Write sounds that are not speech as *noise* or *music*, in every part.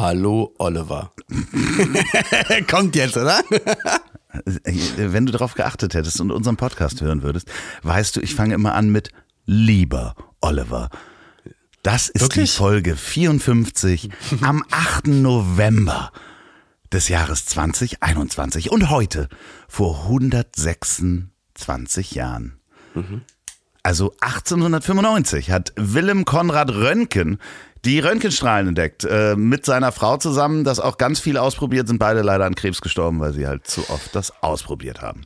Hallo Oliver. *laughs* Kommt jetzt, oder? *laughs* Wenn du darauf geachtet hättest und unseren Podcast hören würdest, weißt du, ich fange immer an mit Lieber Oliver. Das ist Wirklich? die Folge 54 am 8. November des Jahres 2021 und heute vor 126 Jahren. Also 1895 hat Willem Konrad Röntgen die Röntgenstrahlen entdeckt. Äh, mit seiner Frau zusammen, das auch ganz viel ausprobiert, sind beide leider an Krebs gestorben, weil sie halt zu oft das ausprobiert haben.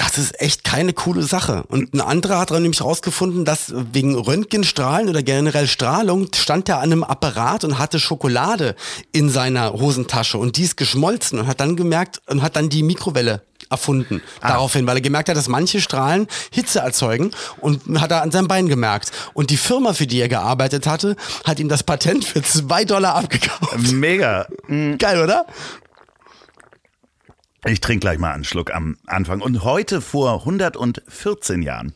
Das ist echt keine coole Sache. Und ein anderer hat dann nämlich herausgefunden, dass wegen Röntgenstrahlen oder generell Strahlung stand er an einem Apparat und hatte Schokolade in seiner Hosentasche und die ist geschmolzen und hat dann gemerkt und hat dann die Mikrowelle erfunden. Daraufhin, weil er gemerkt hat, dass manche Strahlen Hitze erzeugen und hat er an seinem Bein gemerkt. Und die Firma, für die er gearbeitet hatte, hat ihm das Patent für zwei Dollar abgekauft. Mega. Geil, oder? Ich trinke gleich mal einen Schluck am Anfang. Und heute vor 114 Jahren,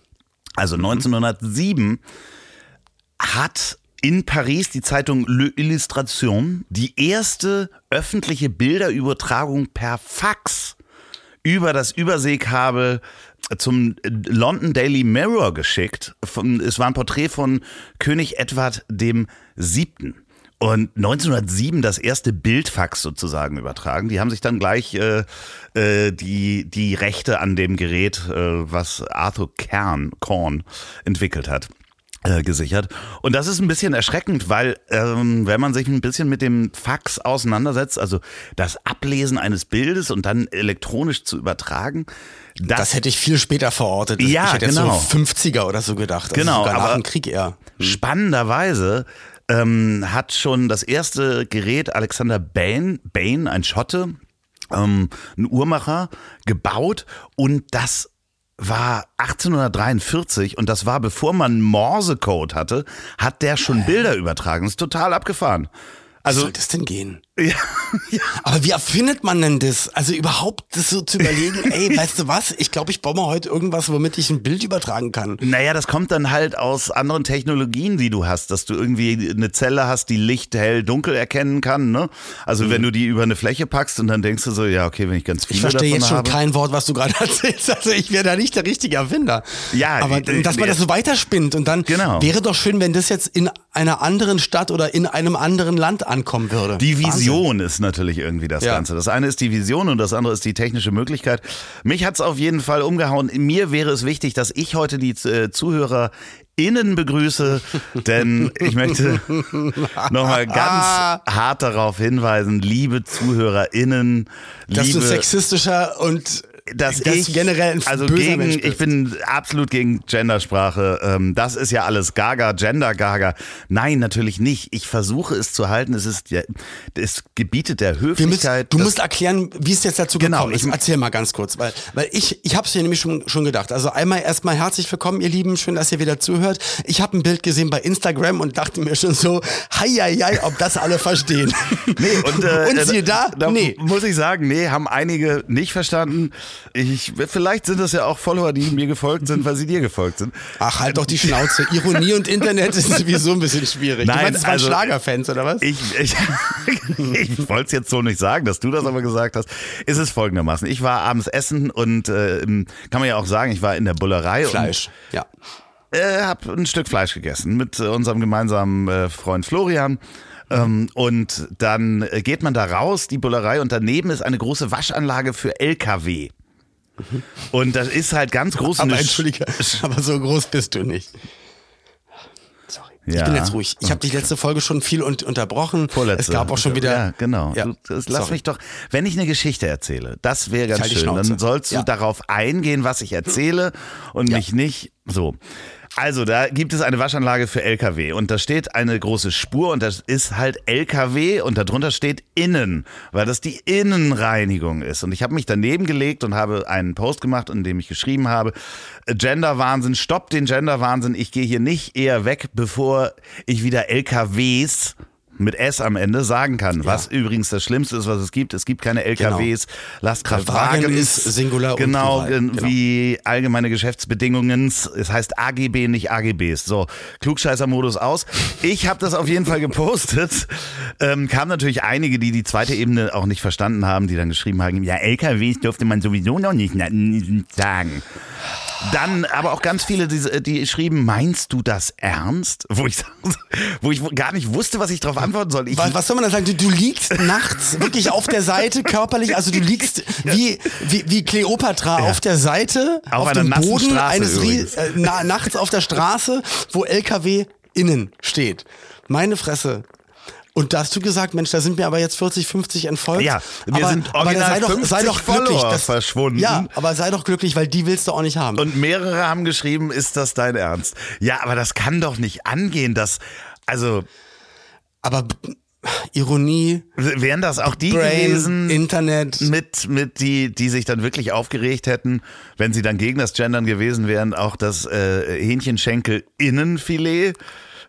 also 1907, hat in Paris die Zeitung Le Illustration die erste öffentliche Bilderübertragung per Fax über das Überseekabel zum London Daily Mirror geschickt. Es war ein Porträt von König Edward dem Siebten. Und 1907 das erste Bildfax sozusagen übertragen. Die haben sich dann gleich äh, äh, die, die Rechte an dem Gerät, äh, was Arthur Kern, Korn entwickelt hat, äh, gesichert. Und das ist ein bisschen erschreckend, weil ähm, wenn man sich ein bisschen mit dem Fax auseinandersetzt, also das Ablesen eines Bildes und dann elektronisch zu übertragen, das, Das hätte ich viel später verortet. Ja, ich hätte genau. jetzt so 50er oder so gedacht. Also Genau, sogar nach aber- dem Krieg eher. Spannenderweise ähm, hat schon das erste Gerät Alexander Bain, Bain ein Schotte, ähm, ein Uhrmacher, gebaut und das war 1843 und das war bevor man Morsecode hatte, hat der schon Bilder übertragen. Das ist total abgefahren. Wie Also soll das denn gehen? Ja, ja. Aber wie erfindet man denn das? Also überhaupt das so zu überlegen, *laughs* ey, weißt du was? Ich glaube, ich baue mal heute irgendwas, womit ich ein Bild übertragen kann. Naja, das kommt dann halt aus anderen Technologien, die du hast, dass du irgendwie eine Zelle hast, die Licht, hell, dunkel erkennen kann. Ne? Also wenn du die über eine Fläche packst und dann denkst du so, ja, okay, wenn ich ganz viele Ich verstehe davon jetzt schon habe. kein Wort, was du gerade *laughs* erzählst. Also ich wäre da nicht der richtige Erfinder. Ja, aber die- dass man die- das so weiterspinnt und dann Genau. wäre doch schön, wenn das jetzt in einer anderen Stadt oder in einem anderen Land ankommen würde. Die Wahnsinn. Vision ist natürlich irgendwie das Ja. Ganze. Das eine ist die Vision und das andere ist die technische Möglichkeit. Mich hat's auf jeden Fall umgehauen. Mir wäre es wichtig, dass ich heute die äh, Zuhörer innen begrüße, *laughs* denn ich möchte nochmal ganz *laughs* hart darauf hinweisen, liebe ZuhörerInnen, Dass du liebe sexistischer und dass das ich generell ein also gegen, Mensch ich bin absolut gegen Gendersprache. Ähm, das ist ja alles Gaga, Gender Gaga. Nein, natürlich nicht. Ich versuche es zu halten. Es ist ja, es gebietet der Wir müssen, Höflichkeit. du musst erklären, wie es jetzt dazu Genau, gekommen ist. ich- Erzähl mal ganz kurz, weil, weil ich, ich habe es ja nämlich schon, schon gedacht. Also einmal erstmal herzlich willkommen, ihr Lieben, schön, dass ihr wieder zuhört. Ich habe ein Bild gesehen bei Instagram und dachte mir schon so, hei, hei, hei, ob das alle verstehen. *laughs* Nee, und, äh, und siehe da, da nee. muss ich sagen, nee, haben einige nicht verstanden. Ich, vielleicht sind das ja auch Follower, die mir gefolgt sind, weil sie dir gefolgt sind. Ach, halt doch die Schnauze. Ironie und Internet ist sowieso ein bisschen schwierig. Nein, du meinst, waren also- Schlagerfans, oder was? Ich, ich, *laughs* ich wollte es jetzt so nicht sagen, dass du das aber gesagt hast. Ist es folgendermaßen. Ich war abends essen und äh, kann man ja auch sagen, ich war in der Bullerei Fleisch, ja. und äh, habe ein Stück Fleisch gegessen mit äh, unserem gemeinsamen äh, Freund Florian. Ähm, und dann äh, geht man da raus, die Bullerei, und daneben ist eine große Waschanlage für LKW. Und das ist halt ganz groß. Aber entschuldige, aber so groß bist du nicht. Sorry. Ich Ja. bin jetzt ruhig. Ich habe die letzte Folge schon viel un unterbrochen. Vorletzte. Es gab auch schon wieder. Ja, genau. Ja. Lass Sorry. mich doch, wenn ich eine Geschichte erzähle, das wäre ganz halt schön. Dann sollst du Ja. darauf eingehen, was ich erzähle und Ja. mich nicht so. Also, da gibt es eine Waschanlage für LKW und da steht eine große Spur und das ist halt LKW und darunter steht innen, weil das die Innenreinigung ist. Und ich habe mich daneben gelegt und habe einen Post gemacht, in dem ich geschrieben habe, Genderwahnsinn, stopp den Genderwahnsinn, ich gehe hier nicht eher weg, bevor ich wieder LKWs mit S am Ende sagen kann, ja. was übrigens das Schlimmste ist, was es gibt. Es gibt keine LKWs, genau. Lastkraftwagen ist Singular genau, und genau, wie allgemeine Geschäftsbedingungen. Es heißt AGB, nicht AGBs. So, Klugscheißer-Modus aus. Ich habe das auf jeden Fall gepostet. Ähm, kam natürlich einige, die die zweite Ebene auch nicht verstanden haben, die dann geschrieben haben, ja, LKWs dürfte man sowieso noch nicht sagen. Dann aber auch ganz viele, die, die schrieben, meinst du das ernst? Wo ich, *laughs* wo ich gar nicht wusste, was ich darauf antworten soll. Ich, was, was, soll man da sagen? Du, du liegst nachts wirklich auf der Seite körperlich, also du liegst wie, wie, wie Kleopatra ja. auf der Seite, auf, auf dem Boden Straße eines Ries, äh, na, nachts auf der Straße, wo LKW innen steht. Meine Fresse. Und da hast du gesagt, Mensch, da sind mir aber jetzt 40, 50 entfolgt. Ja, wir aber, sind original aber sei doch, sei doch glücklich, das, verschwunden. Ja, aber sei doch glücklich, weil die willst du auch nicht haben. Und mehrere haben geschrieben, ist das dein Ernst? Ja, aber das kann doch nicht angehen, dass, also. Aber Ironie. Wären das auch die Brain, gewesen, Internet. mit, mit die, die sich dann wirklich aufgeregt hätten, wenn sie dann gegen das Gendern gewesen wären, auch das äh, Hähnchenschenkel Innenfilet?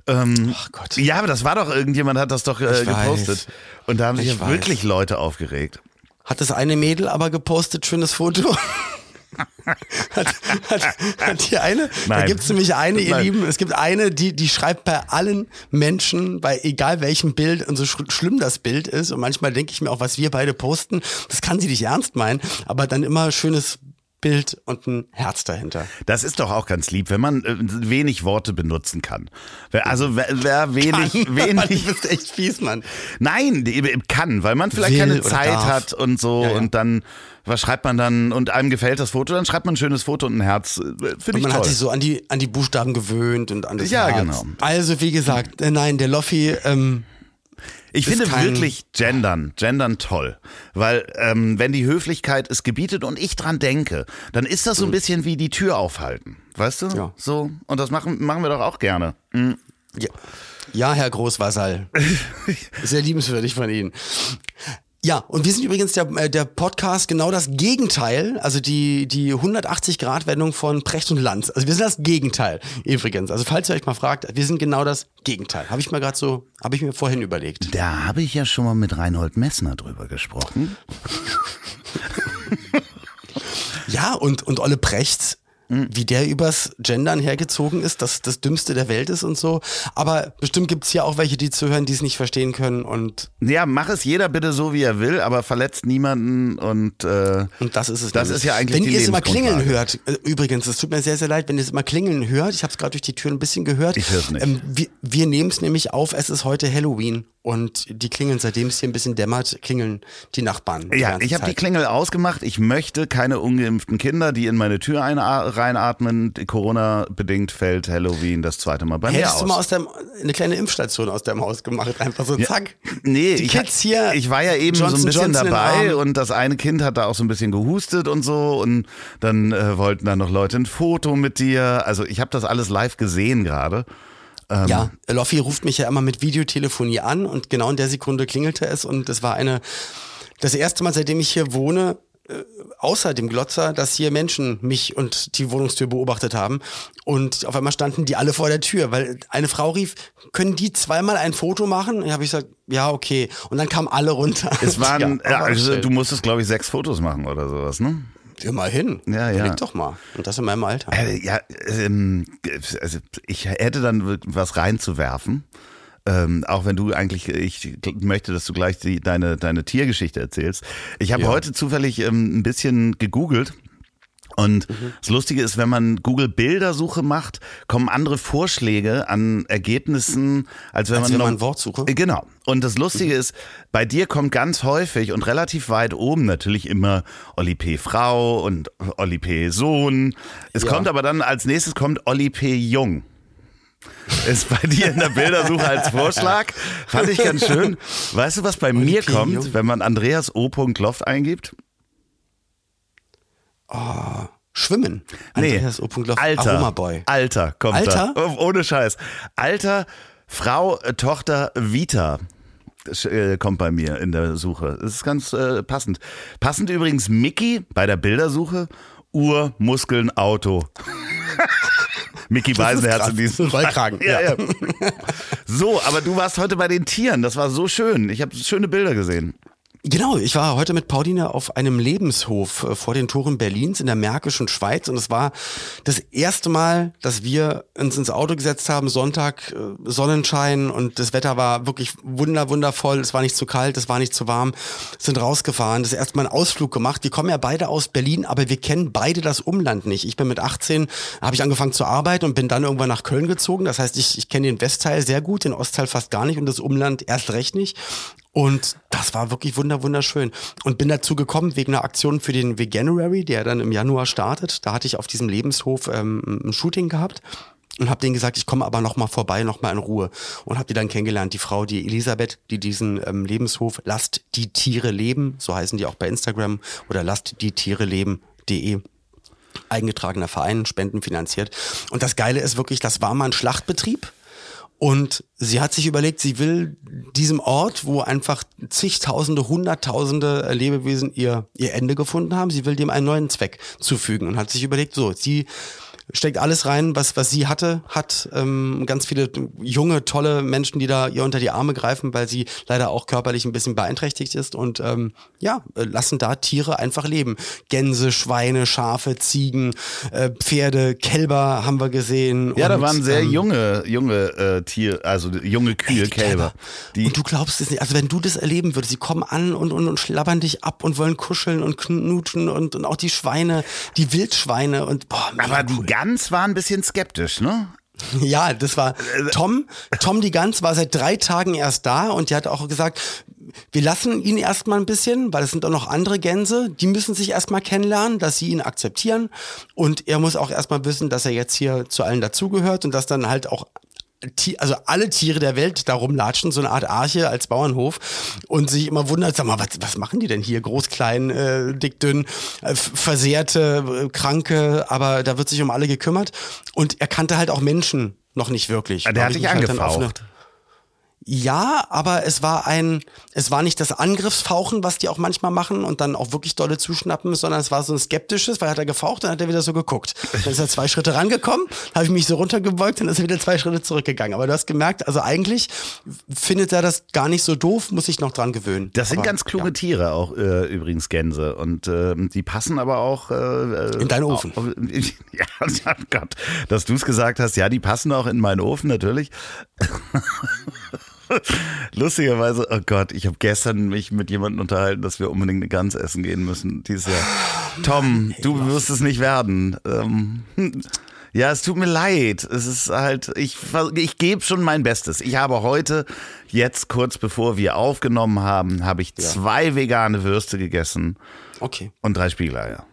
Ähm, Ach Gott. Ja, aber das war doch, irgendjemand hat das doch äh, gepostet. Weiß. Und da haben sich ja wirklich Leute aufgeregt. Hat das eine Mädel aber gepostet, schönes Foto? *laughs* hat, hat, hat die eine? Nein. Da gibt es nämlich eine, ihr Nein. Lieben, es gibt eine, die, die schreibt bei allen Menschen, bei egal welchem Bild und so sch schlimm das Bild ist. Und manchmal denke ich mir auch, was wir beide posten, das kann sie nicht ernst meinen, aber dann immer schönes Bild und ein Herz dahinter. Das ist doch auch ganz lieb, wenn man äh, wenig Worte benutzen kann. Also wer, wer wenig, kann, wenig. Du bist echt fies, Mann. Nein, kann, weil man vielleicht Will keine Zeit hat und so ja, ja. und dann was schreibt man dann und einem gefällt das Foto, dann schreibt man ein schönes Foto und ein Herz. Äh, finde ich man toll. hat sich so an die an die Buchstaben gewöhnt und an das Ja, Herz. genau. Also wie gesagt, äh, nein, der Loffi ähm, ich finde wirklich Gendern, Gendern toll. Weil ähm, wenn die Höflichkeit es gebietet und ich dran denke, dann ist das so ein bisschen wie die Tür aufhalten. Weißt du? Ja. So. Und das machen, machen wir doch auch gerne. Mhm. Ja. ja, Herr Großwasserl. *laughs* Sehr liebenswürdig von Ihnen. Ja, und wir sind übrigens der, äh, der Podcast genau das Gegenteil, also die, die 180-Grad-Wendung von Precht und Lanz. Also wir sind das Gegenteil übrigens. Also falls ihr euch mal fragt, wir sind genau das Gegenteil. Habe ich mal gerade so, habe ich mir vorhin überlegt. Da habe ich ja schon mal mit Reinhold Messner drüber gesprochen. *laughs* ja, und, und Olle Precht wie der übers Gendern hergezogen ist, dass das Dümmste der Welt ist und so. Aber bestimmt gibt's ja auch welche, die zuhören, die es nicht verstehen können und. Ja, mach es jeder bitte so, wie er will, aber verletzt niemanden und. Äh, und das ist es. Das ist ja eigentlich Wenn ihr es immer klingeln hört, äh, übrigens, es tut mir sehr, sehr leid, wenn ihr es immer klingeln hört. Ich habe es gerade durch die Tür ein bisschen gehört. Ich hör's nicht. Ähm, wir wir nehmen es nämlich auf, es ist heute Halloween und die klingeln, seitdem es hier ein bisschen dämmert, klingeln die Nachbarn. Die ja, ich habe die Klingel ausgemacht. Ich möchte keine ungeimpften Kinder, die in meine Tür reinatmen. Corona-bedingt fällt Halloween das zweite Mal bei Hättest mir aus. Hättest du mal aus deinem, eine kleine Impfstation aus deinem Haus gemacht? Einfach so zack. Ja, nee, die ich, Kids hier. Ich war ja eben Johnson, so ein bisschen Johnson dabei und das eine Kind hat da auch so ein bisschen gehustet und so und dann äh, wollten dann noch Leute ein Foto mit dir. Also ich habe das alles live gesehen gerade. Ähm, ja, Loffi ruft mich ja immer mit Videotelefonie an und genau in der Sekunde klingelte es und es war eine, das erste Mal, seitdem ich hier wohne, äh, außer dem Glotzer, dass hier Menschen mich und die Wohnungstür beobachtet haben. Und auf einmal standen die alle vor der Tür, weil eine Frau rief, können die zweimal ein Foto machen? Und habe ich gesagt, ja, okay. Und dann kamen alle runter. Es waren, ja, also, du musstest, glaube ich, sechs Fotos machen oder sowas, ne? Immerhin. Ja, ja. Leg doch mal. Und das in meinem Alter. Äh, ja, ähm, also ich hätte dann was reinzuwerfen. Ähm, auch wenn du eigentlich, ich möchte, dass du gleich die, deine, deine Tiergeschichte erzählst. Ich habe ja. heute zufällig ähm, ein bisschen gegoogelt und mhm. das Lustige ist, wenn man Google Bildersuche macht, kommen andere Vorschläge an Ergebnissen, als wenn als man, wenn man Wortsuche. Äh, genau. Und das Lustige mhm. ist, bei dir kommt ganz häufig und relativ weit oben natürlich immer Olli P. Frau und Olli P. Sohn. Es ja. kommt aber dann als nächstes kommt Olli P. Jung. Ist bei dir in der Bildersuche als Vorschlag. Fand ich ganz schön. Weißt du, was bei Olli mir P. kommt, Jung. wenn man Andreas O. Loft eingibt? Oh, Schwimmen. Nee, Andreas O. Loff, Alter, Aromaboy. Alter, kommt Alter? da. Oh, Ohne Scheiß. Alter, Frau, äh, Tochter, Vita. Das, äh, kommt bei mir in der Suche. Das ist ganz äh, passend. Passend übrigens Mickey bei der Bildersuche. Uhr, Muskeln, Auto. *laughs* Mickey Weisenherz in diesem Rollkragen, Ja, ja. ja. So, aber du warst heute bei den Tieren. Das war so schön. Ich habe schöne Bilder gesehen. Genau, ich war heute mit Pauline auf einem Lebenshof äh, vor den Toren Berlins in der Märkischen Schweiz und es war das erste Mal, dass wir uns ins Auto gesetzt haben, Sonntag, äh, Sonnenschein und das Wetter war wirklich wunder, wundervoll, es war nicht zu kalt, es war nicht zu warm, sind rausgefahren, das erste Mal einen Ausflug gemacht. Die kommen ja beide aus Berlin, aber wir kennen beide das Umland nicht. Ich bin mit 18, habe ich angefangen zu arbeiten und bin dann irgendwann nach Köln gezogen. Das heißt, ich, ich kenne den Westteil sehr gut, den Ostteil fast gar nicht und das Umland erst recht nicht. Und das war wirklich wunder, wunderschön. Und bin dazu gekommen wegen einer Aktion für den Veganuary, der dann im Januar startet. Da hatte ich auf diesem Lebenshof ähm, ein Shooting gehabt und habe denen gesagt, ich komme aber noch mal vorbei, noch mal in Ruhe. Und habe die dann kennengelernt, die Frau, die Elisabeth, die diesen ähm, Lebenshof Lasst die Tiere leben, so heißen die auch bei Instagram, oder lasst die Tiere leben.de eingetragener Verein, Spenden finanziert. Und das Geile ist wirklich, das war mal ein Schlachtbetrieb. Und sie hat sich überlegt, sie will diesem Ort, wo einfach zigtausende, hunderttausende Lebewesen ihr, ihr Ende gefunden haben, sie will dem einen neuen Zweck zufügen und hat sich überlegt, so, sie steckt alles rein, was, was sie hatte, hat ähm, ganz viele junge, tolle Menschen, die da ihr unter die Arme greifen, weil sie leider auch körperlich ein bisschen beeinträchtigt ist und ähm, ja, äh, lassen da Tiere einfach leben. Gänse, Schweine, Schafe, Ziegen, äh, Pferde, Kälber haben wir gesehen. Ja, da und, waren sehr ähm, junge, junge äh, Tier, also junge Kühe, die Kälber. Die, und du glaubst es nicht. Also wenn du das erleben würdest, sie kommen an und, und, und schlabbern dich ab und wollen kuscheln und knutschen und, und auch die Schweine, die Wildschweine und boah, aber die cool. Gans war ein bisschen skeptisch, ne? *laughs* Ja, das war Tom. Tom die Gans war seit drei Tagen erst da und die hat auch gesagt, wir lassen ihn erstmal ein bisschen, weil es sind auch noch andere Gänse, die müssen sich erstmal kennenlernen, dass sie ihn akzeptieren und er muss auch erstmal wissen, dass er jetzt hier zu allen dazugehört und dass dann halt auch also alle Tiere der Welt da rumlatschen, so eine Art Arche als Bauernhof und sich immer wundert, sag mal, was, was machen die denn hier? Groß, klein, äh, dick, dünn, äh, versehrte, äh, kranke, aber da wird sich um alle gekümmert. Und er kannte halt auch Menschen noch nicht wirklich. Der hat dich halt angefaucht. Ja, aber es war ein, es war nicht das Angriffsfauchen, was die auch manchmal machen und dann auch wirklich dolle zuschnappen, sondern es war so ein skeptisches, weil hat er gefaucht, dann hat er wieder so geguckt. Dann ist er zwei Schritte rangekommen, habe ich mich so runtergebeugt, dann ist er wieder zwei Schritte zurückgegangen. Aber du hast gemerkt, also eigentlich findet er das gar nicht so doof, muss ich noch dran gewöhnen. Das sind aber, ganz kluge Tiere auch äh, übrigens Gänse und ähm, die passen aber auch äh, In deinen Ofen. Auf, *laughs* ja, oh Gott, dass du es gesagt hast. Ja, die passen auch in meinen Ofen natürlich. *laughs* *laughs* Lustigerweise, oh Gott, ich habe gestern mich mit jemandem unterhalten, dass wir unbedingt eine Gans essen gehen müssen dieses Jahr. Tom, du wirst es nicht werden. Ähm, *laughs* ja, es tut mir leid. Es ist halt, ich, ich gebe schon mein Bestes. Ich habe heute, jetzt kurz bevor wir aufgenommen haben, habe ich zwei vegane Würste gegessen Okay. und drei Spiegeleier.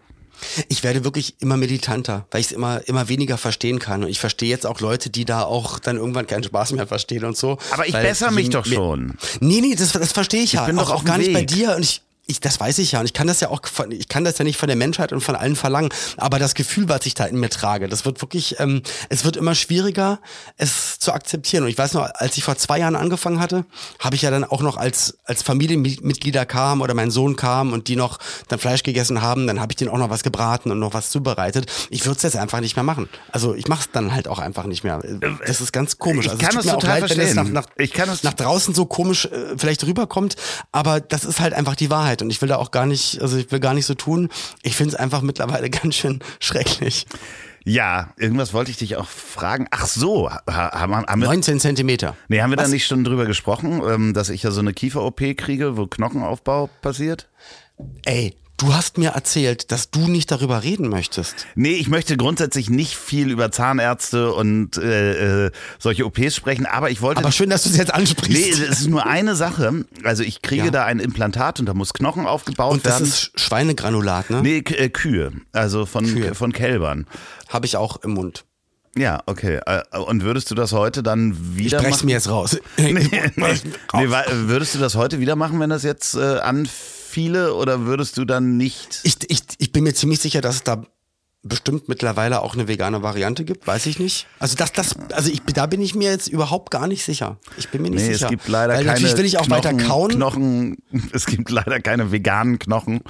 Ich werde wirklich immer militanter, weil ich es immer, immer weniger verstehen kann. Und ich verstehe jetzt auch Leute, die da auch dann irgendwann keinen Spaß mehr verstehen und so. Aber ich Weil besser je mich doch schon. Nee, nee, das, das verstehe ich ja. bin auch, doch auch gar dem nicht bei Weg. dir. Und ich, ich, das weiß ich ja. Und ich kann das ja auch, ich kann das ja nicht von der Menschheit und von allen verlangen. Aber das Gefühl, was ich da in mir trage, das wird wirklich, ähm, es wird immer schwieriger, es zu akzeptieren. Und ich weiß noch, als ich vor zwei Jahren angefangen hatte, habe ich ja dann auch noch als, als Familienmitglieder kam oder mein Sohn kam und die noch dann Fleisch gegessen haben, dann habe ich denen auch noch was gebraten und noch was zubereitet. Ich würde es jetzt einfach nicht mehr machen. Also ich mache es dann halt auch einfach nicht mehr. Das ist ganz komisch. Ich Also kann es tut total leid, wenn es nach, verstehen. nach, Ich kann das- nach draußen so komisch äh, vielleicht rüberkommt, aber das ist halt einfach die Wahrheit und ich will da auch gar nicht, also ich will gar nicht so tun. Ich finde es einfach mittlerweile *laughs* ganz schön schrecklich. Ja, irgendwas wollte ich dich auch fragen. Ach so, ha- haben, haben wir, 19 Zentimeter. nee, haben wir da Was? nicht schon drüber gesprochen, ähm, dass ich ja so eine Kiefer-OP kriege, wo Knochenaufbau passiert? Ey, du hast mir erzählt, dass du nicht darüber reden möchtest. Nee, ich möchte grundsätzlich nicht viel über Zahnärzte und äh, äh, solche OPs sprechen, aber ich wollte. Aber schön, dass du es jetzt ansprichst. nee, es ist nur eine Sache. Also ich kriege Ja. da ein Implantat und da muss Knochen aufgebaut und das werden. ist Schweinegranulat, ne? nee, äh, Kühe, also von, Kühe. von Kälbern. Habe ich auch im Mund. Ja, okay. Äh, Und würdest du das heute dann Ich wieder brech's machen? mir jetzt raus. *laughs* nee, nee, wa- würdest du das heute wieder machen, wenn das jetzt äh, anfiele oder würdest du dann nicht? Ich, ich, ich bin mir ziemlich sicher, dass es da bestimmt mittlerweile auch eine vegane Variante gibt, weiß ich nicht. Also das, das, also ich, da bin ich mir jetzt überhaupt gar nicht sicher. Ich bin mir nicht Nee, sicher. es gibt leider Weil keine natürlich will ich auch Knochen, weiter kauen. Knochen, *laughs* es gibt leider keine veganen Knochen.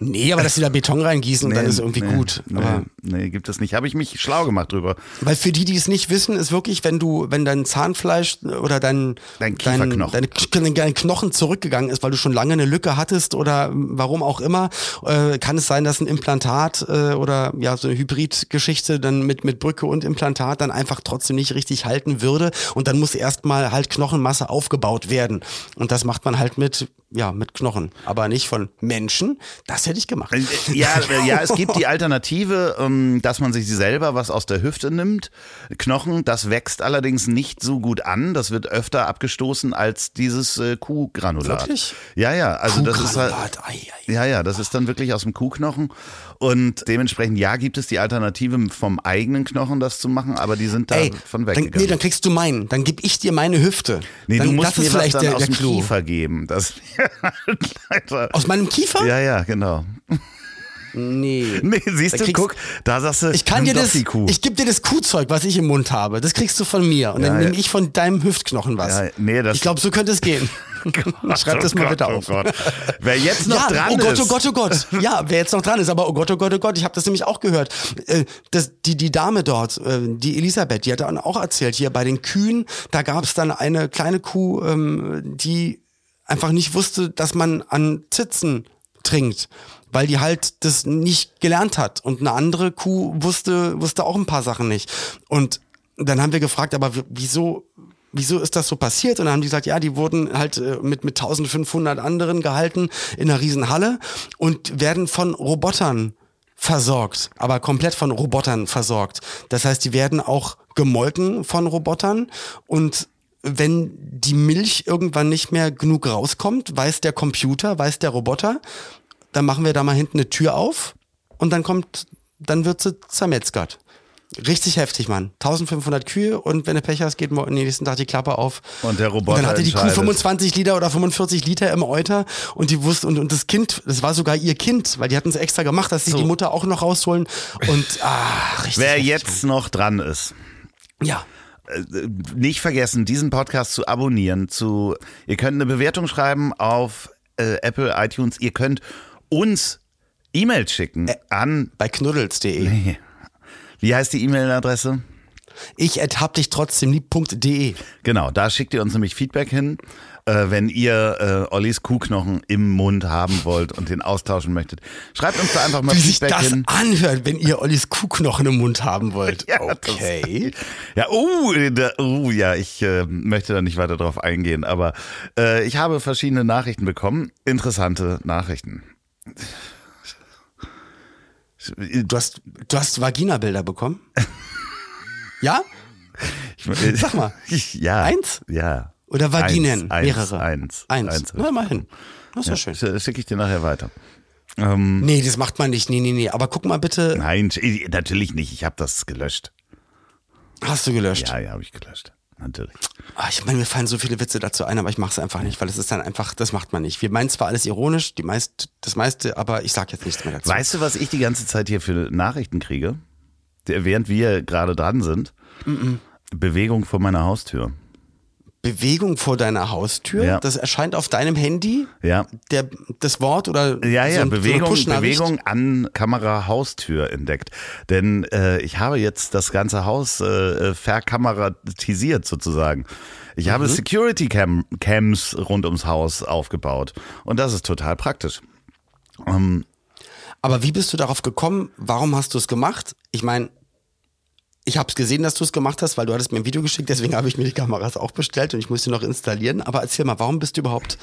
Nee, aber dass sie da Beton reingießen und dann Nee, ist irgendwie nee, gut. Nee, Aber nee, gibt es nicht. Habe ich mich schlau gemacht drüber. Weil für die, die es nicht wissen, ist wirklich, wenn du, wenn dein Zahnfleisch oder dein, Dein Kieferknochen. deine, K- dein Knochen zurückgegangen ist, weil du schon lange eine Lücke hattest oder warum auch immer, äh, kann es sein, dass ein Implantat äh, oder ja so eine Hybridgeschichte dann mit mit Brücke und Implantat dann einfach trotzdem nicht richtig halten würde und dann muss erstmal halt Knochenmasse aufgebaut werden und das macht man halt mit ja mit Knochen, aber nicht von Menschen. Das hätte ich gemacht. Äh, Ja, *laughs* äh, ja, es gibt die Alternative, ähm, dass man sich selber was aus der Hüfte nimmt. Knochen, das wächst allerdings nicht so gut an. Das wird öfter abgestoßen als dieses äh, Kuhgranulat. Wirklich? Ja, ja. Also das ist halt. Ja, ja, das ist dann wirklich aus dem Kuhknochen. Und dementsprechend, ja, gibt es die Alternative vom eigenen Knochen, das zu machen, aber die sind davon dann, weggegangen. nee, dann kriegst du meinen. Dann geb ich dir meine Hüfte. Nee, dann, du musst mir ist was vielleicht dann der, aus der dem. Kiefer geben. Das *laughs* leider. Aus meinem Kiefer? Ja, ja, genau. Nee. *laughs* Nee, siehst Da du, guck, da sagst du, Ich kann dir das, ich gebe dir das Kuhzeug, was ich im Mund habe. Das kriegst du von mir. Und dann Ja, ja. nehme ich von deinem Hüftknochen was. Ja, nee, das- ich glaube, so könnte es gehen. *laughs* *laughs* Schreib das mal Oh bitte Gott, auf. Oh Gott. Wer jetzt noch ja, dran oh Gott, ist. oh Gott, oh Gott. Ja, wer jetzt noch dran ist, aber oh Gott, oh Gott, oh Gott, ich habe das nämlich auch gehört. Äh, Das, die, die Dame dort, äh, die Elisabeth, die hat dann auch erzählt, hier bei den Kühen, da gab es dann eine kleine Kuh, ähm, die einfach nicht wusste, dass man an Zitzen trinkt, weil die halt das nicht gelernt hat. Und eine andere Kuh wusste, wusste auch ein paar Sachen nicht. Und dann haben wir gefragt, aber wieso, wieso ist das so passiert? Und dann haben die gesagt, ja, die wurden halt äh, mit, mit 1500 anderen gehalten in einer riesen Halle und werden von Robotern versorgt, aber komplett von Robotern versorgt. Das heißt, die werden auch gemolken von Robotern und wenn die Milch irgendwann nicht mehr genug rauskommt, weiß der Computer, weiß der Roboter, dann machen wir da mal hinten eine Tür auf und dann kommt, dann wird sie zermetzgert. Richtig heftig, Mann. 1500 Kühe und wenn du Pech hast, geht morgen nächsten Tag die Klappe auf. Und der Roboter Und dann hatte die Kuh entscheidet. 25 Liter oder 45 Liter im Euter und die wusste, und, und das Kind, das war sogar ihr Kind, weil die hatten es extra gemacht, dass sie So. die Mutter auch noch rausholen. Und, ah, richtig. Wer heftig, jetzt noch dran ist, Mann. Ja. äh, nicht vergessen, diesen Podcast zu abonnieren. Zu, ihr könnt eine Bewertung schreiben auf äh, Apple, iTunes. Ihr könnt uns E-Mails schicken an, Bei knuddels.de. wie heißt die E-Mail-Adresse? Ich hab dich trotzdem lieb.de. Genau, da schickt ihr uns nämlich Feedback hin, äh, wenn ihr äh, Ollis Kuhknochen im Mund haben wollt und den austauschen möchtet. Schreibt uns da einfach mal Wie sich Feedback das hin. anhört, wenn ihr Ollis Kuhknochen im Mund haben wollt. *laughs* Ja, das- okay. Ja, uh, da, uh, ja, ich äh, möchte da nicht weiter drauf eingehen, aber äh, ich habe verschiedene Nachrichten bekommen. Interessante Nachrichten. Du hast, du hast Vagina-Bilder bekommen? *laughs* ja? Ich, Sag mal. *laughs* Ja. Eins? Ja. Oder Vaginen? Eins, Mehrere? Eins. Eins. eins. Na, immerhin. Das ist ja, schön. Sch- Schicke ich dir nachher weiter. Ähm, Nee, das macht man nicht. Nee, nee, nee. Aber guck mal bitte. nein, natürlich nicht. Ich habe das gelöscht. Hast du gelöscht? Ja, ja, habe ich gelöscht. Natürlich. Ah, ich meine, mir fallen so viele Witze dazu ein, aber ich mache es einfach nicht, weil es ist dann einfach, das macht man nicht. Wir meinen zwar alles ironisch, die meist, das meiste, aber ich sag jetzt nichts mehr dazu. Weißt du, was ich die ganze Zeit hier für Nachrichten kriege? Während wir gerade dran sind. Bewegung vor meiner Haustür. Bewegung vor deiner Haustür, Ja. das erscheint auf deinem Handy, Ja. der, das Wort oder Ja, ja, so, ein- so Bewegung, Push-Nachricht? Bewegung an Kamera Haustür entdeckt. Denn äh, ich habe jetzt das ganze Haus äh, verkameratisiert sozusagen. Ich habe Mhm. Security Cam Cams rund ums Haus aufgebaut. Und das ist total praktisch. Ähm, Aber wie bist du darauf gekommen? Warum hast du es gemacht? Ich meine, ich habe es gesehen, dass du es gemacht hast, weil du hattest mir ein Video geschickt, deswegen *laughs* habe ich mir die Kameras auch bestellt und ich muss sie noch installieren. Aber erzähl mal, warum bist du überhaupt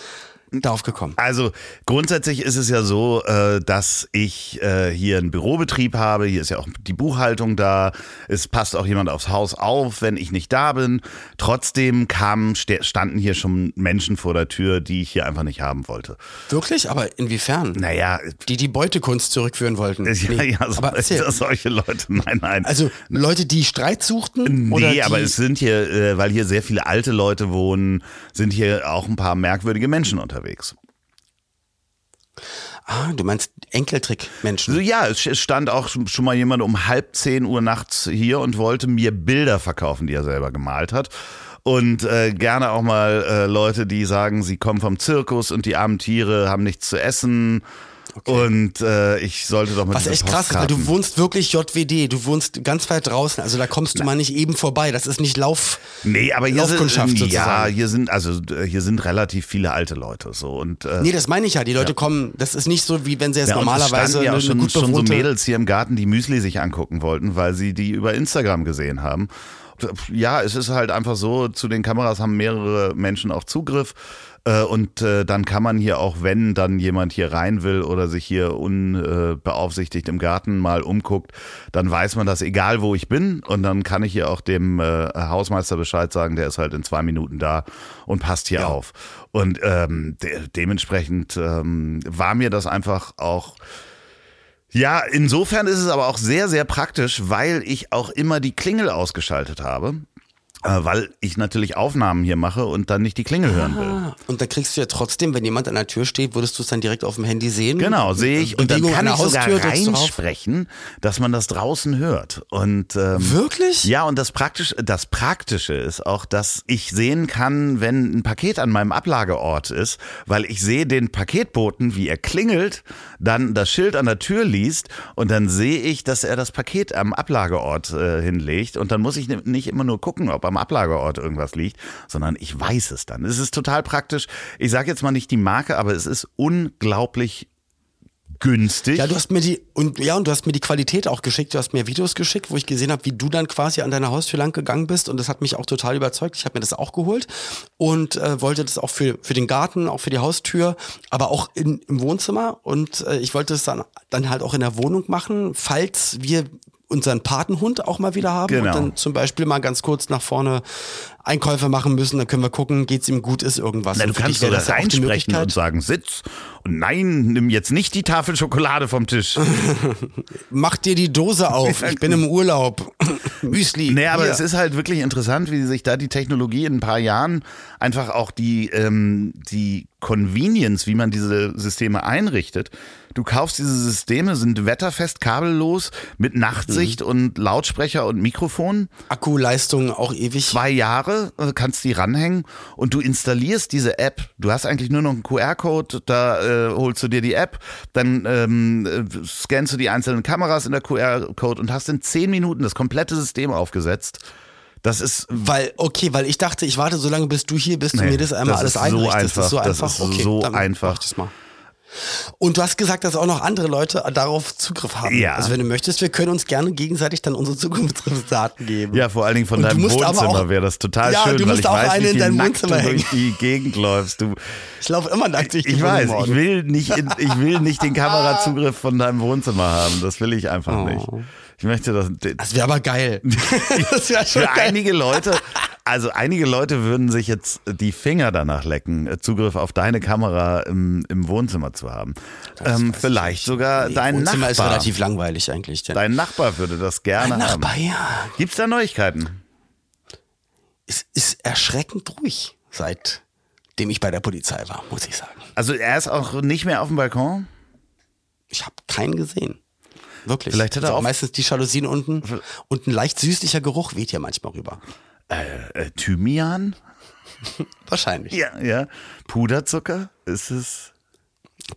darauf gekommen? Also grundsätzlich ist es ja so, äh, dass ich äh, hier einen Bürobetrieb habe. Hier ist ja auch die Buchhaltung da. Es passt auch jemand aufs Haus auf, wenn ich nicht da bin. Trotzdem kamen, standen hier schon Menschen vor der Tür, die ich hier einfach nicht haben wollte. Wirklich? Aber inwiefern? Naja, Die die Beutekunst zurückführen wollten. *laughs* ja, Nee, ja, so, aber *laughs* solche Leute, nein, nein. Also Leute, die Streit suchten? Nee, aber es sind hier, äh, weil hier sehr viele alte Leute wohnen, sind hier auch ein paar merkwürdige Menschen unterwegs. Ah, du meinst Enkeltrick-Menschen. Ja, es es stand auch schon mal jemand um halb zehn Uhr nachts hier und wollte mir Bilder verkaufen, die er selber gemalt hat. Und äh, gerne auch mal äh, Leute, die sagen, sie kommen vom Zirkus und die armen Tiere haben nichts zu essen. Und äh, ich sollte doch mit Was echt krass ist, weil du wohnst wirklich JWD, du wohnst ganz weit draußen, also da kommst du mal nicht eben vorbei, das ist nicht Lauf. Nee, aber hier Laufkundschaft sind, ja, sozusagen. hier sind also äh, hier sind relativ viele alte Leute so und äh, Nee, das meine ich ja, die Leute kommen, das ist nicht so, wie wenn sie jetzt ja, normalerweise ja eine, schon, eine schon so. Mädels hier im Garten, die Müsli sich angucken wollten, weil sie die über Instagram gesehen haben. Ja, es ist halt einfach so, zu den Kameras haben mehrere Menschen auch Zugriff. Äh, Und äh, dann kann man hier auch, wenn dann jemand hier rein will oder sich hier unbeaufsichtigt im Garten mal umguckt, dann weiß man das, egal wo ich bin. Und dann kann ich hier auch dem äh, Hausmeister Bescheid sagen, der ist halt in zwei Minuten da und passt hier auf. Und ähm, de dementsprechend ähm, war mir das einfach auch ja, insofern ist es aber auch sehr, sehr praktisch, weil ich auch immer die Klingel ausgeschaltet habe. Äh, weil ich natürlich Aufnahmen hier mache und dann nicht die Klingel hören will. Ah, Und da kriegst du ja trotzdem, wenn jemand an der Tür steht, würdest du es dann direkt auf dem Handy sehen. Genau, sehe ich. Und dann kann an ich der sogar reinsprechen, dass man das draußen hört. Und ähm, Wirklich? Ja, und das Praktische, das Praktische ist auch, dass ich sehen kann, wenn ein Paket an meinem Ablageort ist, weil ich sehe den Paketboten, wie er klingelt, dann das Schild an der Tür liest und dann sehe ich, dass er das Paket am Ablageort äh, hinlegt und dann muss ich nicht immer nur gucken, ob am Ablageort irgendwas liegt, sondern ich weiß es dann. Es ist total praktisch. Ich sage jetzt mal nicht die Marke, aber es ist unglaublich günstig. Ja, du hast mir die und ja, und du hast mir die Qualität auch geschickt. Du hast mir Videos geschickt, wo ich gesehen habe, wie du dann quasi an deiner Haustür lang gegangen bist und das hat mich auch total überzeugt. Ich habe mir das auch geholt und äh, wollte das auch für für den Garten, auch für die Haustür, aber auch in, im Wohnzimmer und äh, ich wollte es dann dann halt auch in der Wohnung machen, falls wir unseren Patenhund auch mal wieder haben Genau. und dann zum Beispiel mal ganz kurz nach vorne Einkäufe machen müssen, dann können wir gucken, geht's ihm gut, ist irgendwas. Na, du kannst dich das reinsprechen Möglichkeit. und sagen, sitz. Und nein, nimm jetzt nicht die Tafel Schokolade vom Tisch. *laughs* Mach dir die Dose auf, ich bin im Urlaub. *laughs* Müsli. Nee, aber hier. es ist halt wirklich interessant, wie sich da die Technologie in ein paar Jahren einfach auch die, ähm, die Convenience, wie man diese Systeme einrichtet. Du kaufst diese Systeme, sind wetterfest, kabellos, mit Nachtsicht Mhm. und Lautsprecher und Mikrofon. Akkuleistung auch ewig. Zwei Jahre äh, kannst die ranhängen und du installierst diese App. Du hast eigentlich nur noch einen QR-Code, da äh, holst du dir die App, dann ähm, äh, scannst du die einzelnen Kameras in der QR-Code und hast in zehn Minuten das komplette System aufgesetzt. Das ist Weil, okay, weil ich dachte, ich warte so lange, bis du hier bist und Nee, mir das einmal das alles ist so einrichtest. Das ist so einfach, das einfach. ist okay, so einfach. Und du hast gesagt, dass auch noch andere Leute darauf Zugriff haben. Ja. Also wenn du möchtest, wir können uns gerne gegenseitig dann unsere Zukunftsdaten geben. ja vor allen Dingen von Und deinem Wohnzimmer wäre das total Ja, schön, du weil musst ich auch weiß, eine in deinem Wohnzimmer durch die Gegend läufst. Du, Ich laufe immer nackt durch die ich weiß, ich will nicht, in, ich will nicht den *laughs* Kamerazugriff von deinem Wohnzimmer haben. Das will ich einfach nicht. Ich möchte das. Das wäre aber geil. *laughs* das wäre schon Für geil. einige Leute, also einige Leute würden sich jetzt die Finger danach lecken, äh, Zugriff auf deine Kamera im, im Wohnzimmer zu haben. Ähm, vielleicht sogar Nee, dein Wohnzimmer Nachbar. ist relativ langweilig eigentlich. Denn Dein Nachbar würde das gerne mein Nachbar, haben. ja. Gibt's da Neuigkeiten? Es ist erschreckend ruhig, seitdem ich bei der Polizei war, muss ich sagen. Also er ist auch nicht mehr auf dem Balkon? Ich habe keinen gesehen. Wirklich. Vielleicht hat er Also auch- meistens die Jalousien unten und ein leicht süßlicher Geruch weht hier manchmal rüber. Äh, Thymian? *laughs* Wahrscheinlich. Ja, ja. Puderzucker? Ist es?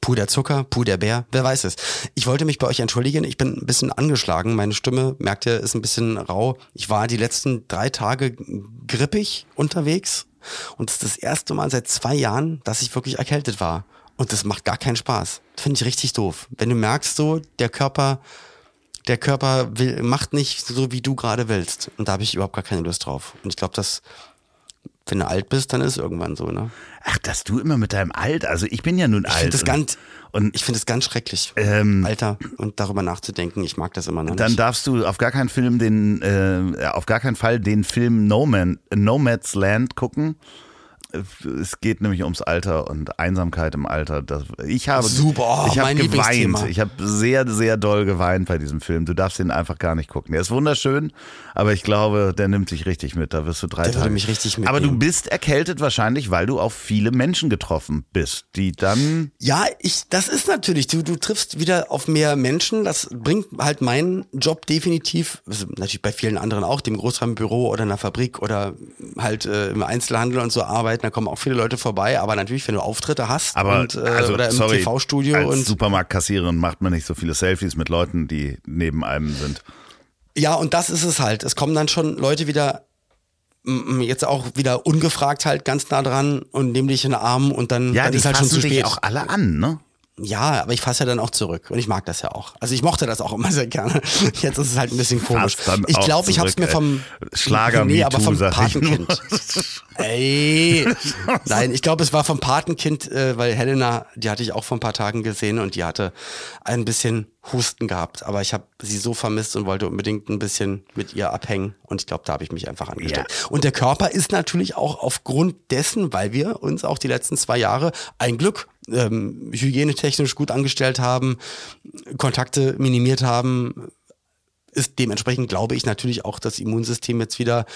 Puderzucker, Puderbär, wer weiß es. Ich wollte mich bei euch entschuldigen, ich bin ein bisschen angeschlagen. Meine Stimme, merkt ihr, ist ein bisschen rau. Ich war die letzten drei Tage grippig unterwegs und es ist das erste Mal seit zwei Jahren, dass ich wirklich erkältet war. Und das macht gar keinen Spaß. Finde ich richtig doof. Wenn du merkst so, der Körper, der Körper will, macht nicht so, wie du gerade willst. Und da habe ich überhaupt gar keine Lust drauf. Und ich glaube, dass, wenn du alt bist, dann ist es irgendwann so, ne? Ach, dass du immer mit deinem Alt, also ich bin ja nun Ich alt. finde das und- ganz, und ich finde es ganz schrecklich, Ähm, Alter, und darüber nachzudenken. Ich mag das immer noch Dann nicht. darfst du auf gar keinen Film den, äh, auf gar keinen Fall den Film No Man, Nomad's Land gucken. Es geht nämlich ums Alter und Einsamkeit im Alter. Das, ich habe, Super, oh, ich habe geweint. Ich habe sehr, sehr doll geweint bei diesem Film. Du darfst ihn einfach gar nicht gucken. Der ist wunderschön, aber ich glaube, der nimmt dich richtig mit. Da wirst du drei Der Tage. mich richtig aber du mitnehmen. bist erkältet wahrscheinlich, weil du auf viele Menschen getroffen bist, die dann Ja, ich, das ist natürlich, du, du triffst wieder auf mehr Menschen. Das bringt halt meinen Job definitiv, also natürlich bei vielen anderen auch, dem Großraumbüro oder einer Fabrik oder halt äh, im Einzelhandel und so arbeiten. Da kommen auch viele Leute vorbei. Aber natürlich, wenn du Auftritte hast Aber und, äh, also, oder im TV-Studio als Supermarktkassiererin macht man nicht so viele Selfies mit Leuten, die neben einem sind. Ja, und das ist es halt. Es kommen dann schon Leute wieder, jetzt auch wieder ungefragt halt ganz nah dran und nehmen dich in den Arm und dann, Ja, dann die ist halt schon zu spät. auch alle an, ne? Ja, aber ich fasse ja dann auch zurück und ich mag das ja auch. Also ich mochte das auch immer sehr gerne. *laughs* Jetzt ist es halt ein bisschen komisch. Ich glaube, ich habe es mir vom. Schlager nee, aber vom. Patenkind. *laughs* Ey, *laughs* nein, ich glaube, es war vom Patenkind, äh, weil Helena, die hatte ich auch vor ein paar Tagen gesehen und die hatte ein bisschen Husten gehabt, aber ich habe sie so vermisst und wollte unbedingt ein bisschen mit ihr abhängen und ich glaube, da habe ich mich einfach angesteckt. Und der Körper ist natürlich auch aufgrund dessen, weil wir uns auch die letzten zwei Jahre ein Glück ähm, hygienetechnisch gut angestellt haben, Kontakte minimiert haben, ist dementsprechend, glaube ich, natürlich auch das Immunsystem jetzt wieder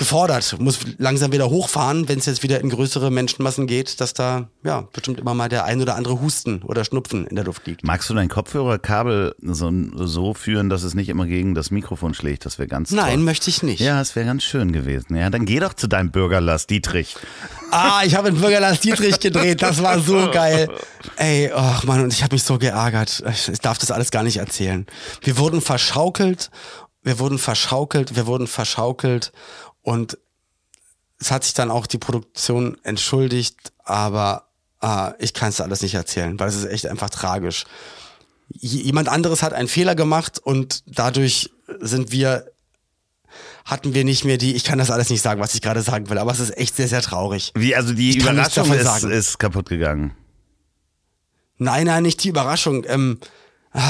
gefordert, muss langsam wieder hochfahren, wenn es jetzt wieder in größere Menschenmassen geht, dass da ja bestimmt immer mal der ein oder andere Husten oder Schnupfen in der Luft liegt. Magst du dein Kopfhörerkabel so, so führen, dass es nicht immer gegen das Mikrofon schlägt? Das wäre ganz Nein, toll. möchte ich nicht. Ja, es wäre ganz schön gewesen. Ja, dann geh doch zu deinem Bürgerlass, Dietrich. Ah, ich habe in Bürgerlass Dietrich gedreht, das war so geil. Ey, ach Mann, und ich habe mich so geärgert. Ich, ich darf das alles gar nicht erzählen. Wir wurden verschaukelt, wir wurden verschaukelt, wir wurden verschaukelt und es hat sich dann auch die Produktion entschuldigt, aber ah, ich kann es alles nicht erzählen, weil es ist echt einfach tragisch. Jemand anderes hat einen Fehler gemacht und dadurch sind wir hatten wir nicht mehr die, ich kann das alles nicht sagen, was ich gerade sagen will, aber es ist echt sehr, sehr traurig. Wie, also die Ich Überraschung ist, ist kaputt gegangen. Nein, nein, nicht die Überraschung. Ähm,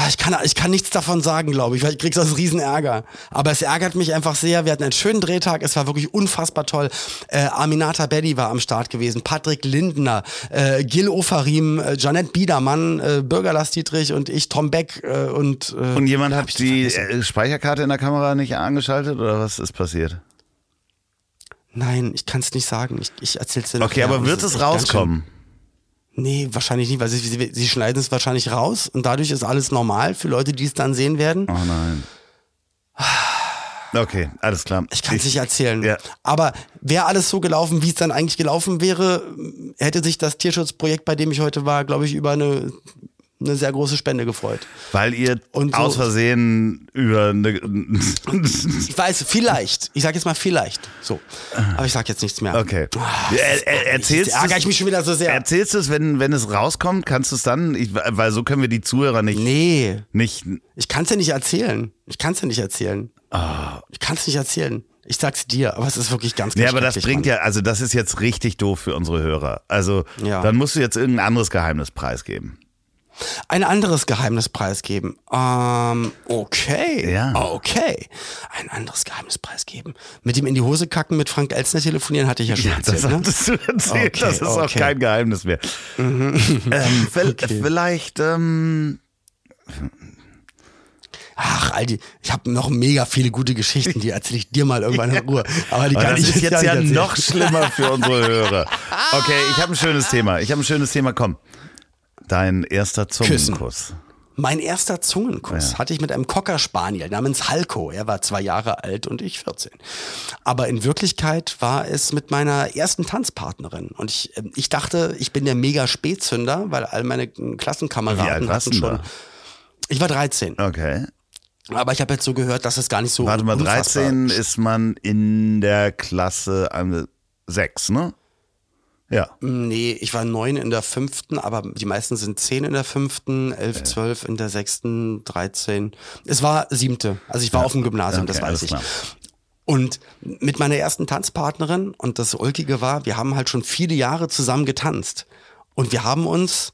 ich, kann, ich kann nichts davon sagen, glaube ich, weil ich krieg sonst riesen Ärger. Aber es ärgert mich einfach sehr. Wir hatten einen schönen Drehtag, es war wirklich unfassbar toll. Äh, Aminata Belli war am Start gewesen, Patrick Lindner, äh, Gil Ofarim, äh, Janette Biedermann, äh, Bürgerlass Dietrich und ich, Tom Beck äh, und... Äh, Und jemand hat die vergessen? äh, Speicherkarte in der Kamera nicht angeschaltet oder was ist passiert? Nein, ich kann es nicht sagen. Ich, ich erzähl's dir noch. Okay, aber wird es rauskommen? Nee, wahrscheinlich nicht, weil sie, sie, sie schneiden es wahrscheinlich raus und dadurch ist alles normal für Leute, die es dann sehen werden. Oh nein. Okay, alles klar. Ich kann es nicht erzählen. Ja. Aber wäre alles so gelaufen, wie es dann eigentlich gelaufen wäre, hätte sich das Tierschutzprojekt, bei dem ich heute war, glaube ich, über eine, eine sehr große Spende gefreut. Weil ihr Und so- aus Versehen über eine. Ich weiß, vielleicht. Ich sage jetzt mal vielleicht. So. Aber ich sage jetzt nichts mehr. Okay. Ah, Er, er, erzählst ärgere ich mich schon wieder so sehr. Erzählst du es, wenn, wenn es rauskommt? Kannst du es dann? Ich, weil so können wir die Zuhörer nicht. Nee, nicht ich kann es ja nicht erzählen. Ich kann es ja nicht erzählen. Ich kann es nicht erzählen. Ich sag's dir, aber es ist wirklich ganz, ganz Nee, aber das bringt Mann. ja, also das ist jetzt richtig doof für unsere Hörer. Also Ja. dann musst du jetzt irgendein anderes Geheimnis preisgeben. Ein anderes Geheimnis preisgeben. Ähm, okay. Ja. Okay. Ein anderes Geheimnis preisgeben. Mit dem in die Hose kacken mit Frank Elstner telefonieren hatte ich ja schon Das erzählt. Ne? hattest du erzählt, Okay, das ist auch okay. Mhm. kein Geheimnis mehr. ähm, *laughs* vil- Vielleicht, ähm, Ach, Aldi, ich habe noch mega viele gute Geschichten, die erzähle ich dir mal irgendwann in Ruhe. Aber die aber kann das ich ist jetzt ja erzählen. noch schlimmer für unsere Hörer. *laughs* Okay, ich habe ein schönes Thema. Ich habe ein schönes Thema. Komm, dein erster Zungenkuss. Mein erster Zungenkuss Ja. hatte ich mit einem Cocker Spaniel namens Halko. Er war zwei Jahre alt und ich 14. Aber in Wirklichkeit war es mit meiner ersten Tanzpartnerin. Und ich, ähm, ich dachte, ich bin der mega Spätzünder, weil all meine Wie Klassenkameraden hatten schon. da? Ich war 13. Okay. Aber ich habe jetzt so gehört, dass es gar nicht so. Warte mal, unfassbar 13 ist man in der Klasse äh, 6, ne? Ja. Nee, ich war neun in der fünften, aber die meisten sind zehn in der fünften, elf, zwölf in der sechsten, dreizehn. Es war siebte. Also ich war auf dem Gymnasium, Okay, das weiß ich. klar. Und mit meiner ersten Tanzpartnerin, und das Ulkige war, wir haben halt schon viele Jahre zusammen getanzt. Und wir haben uns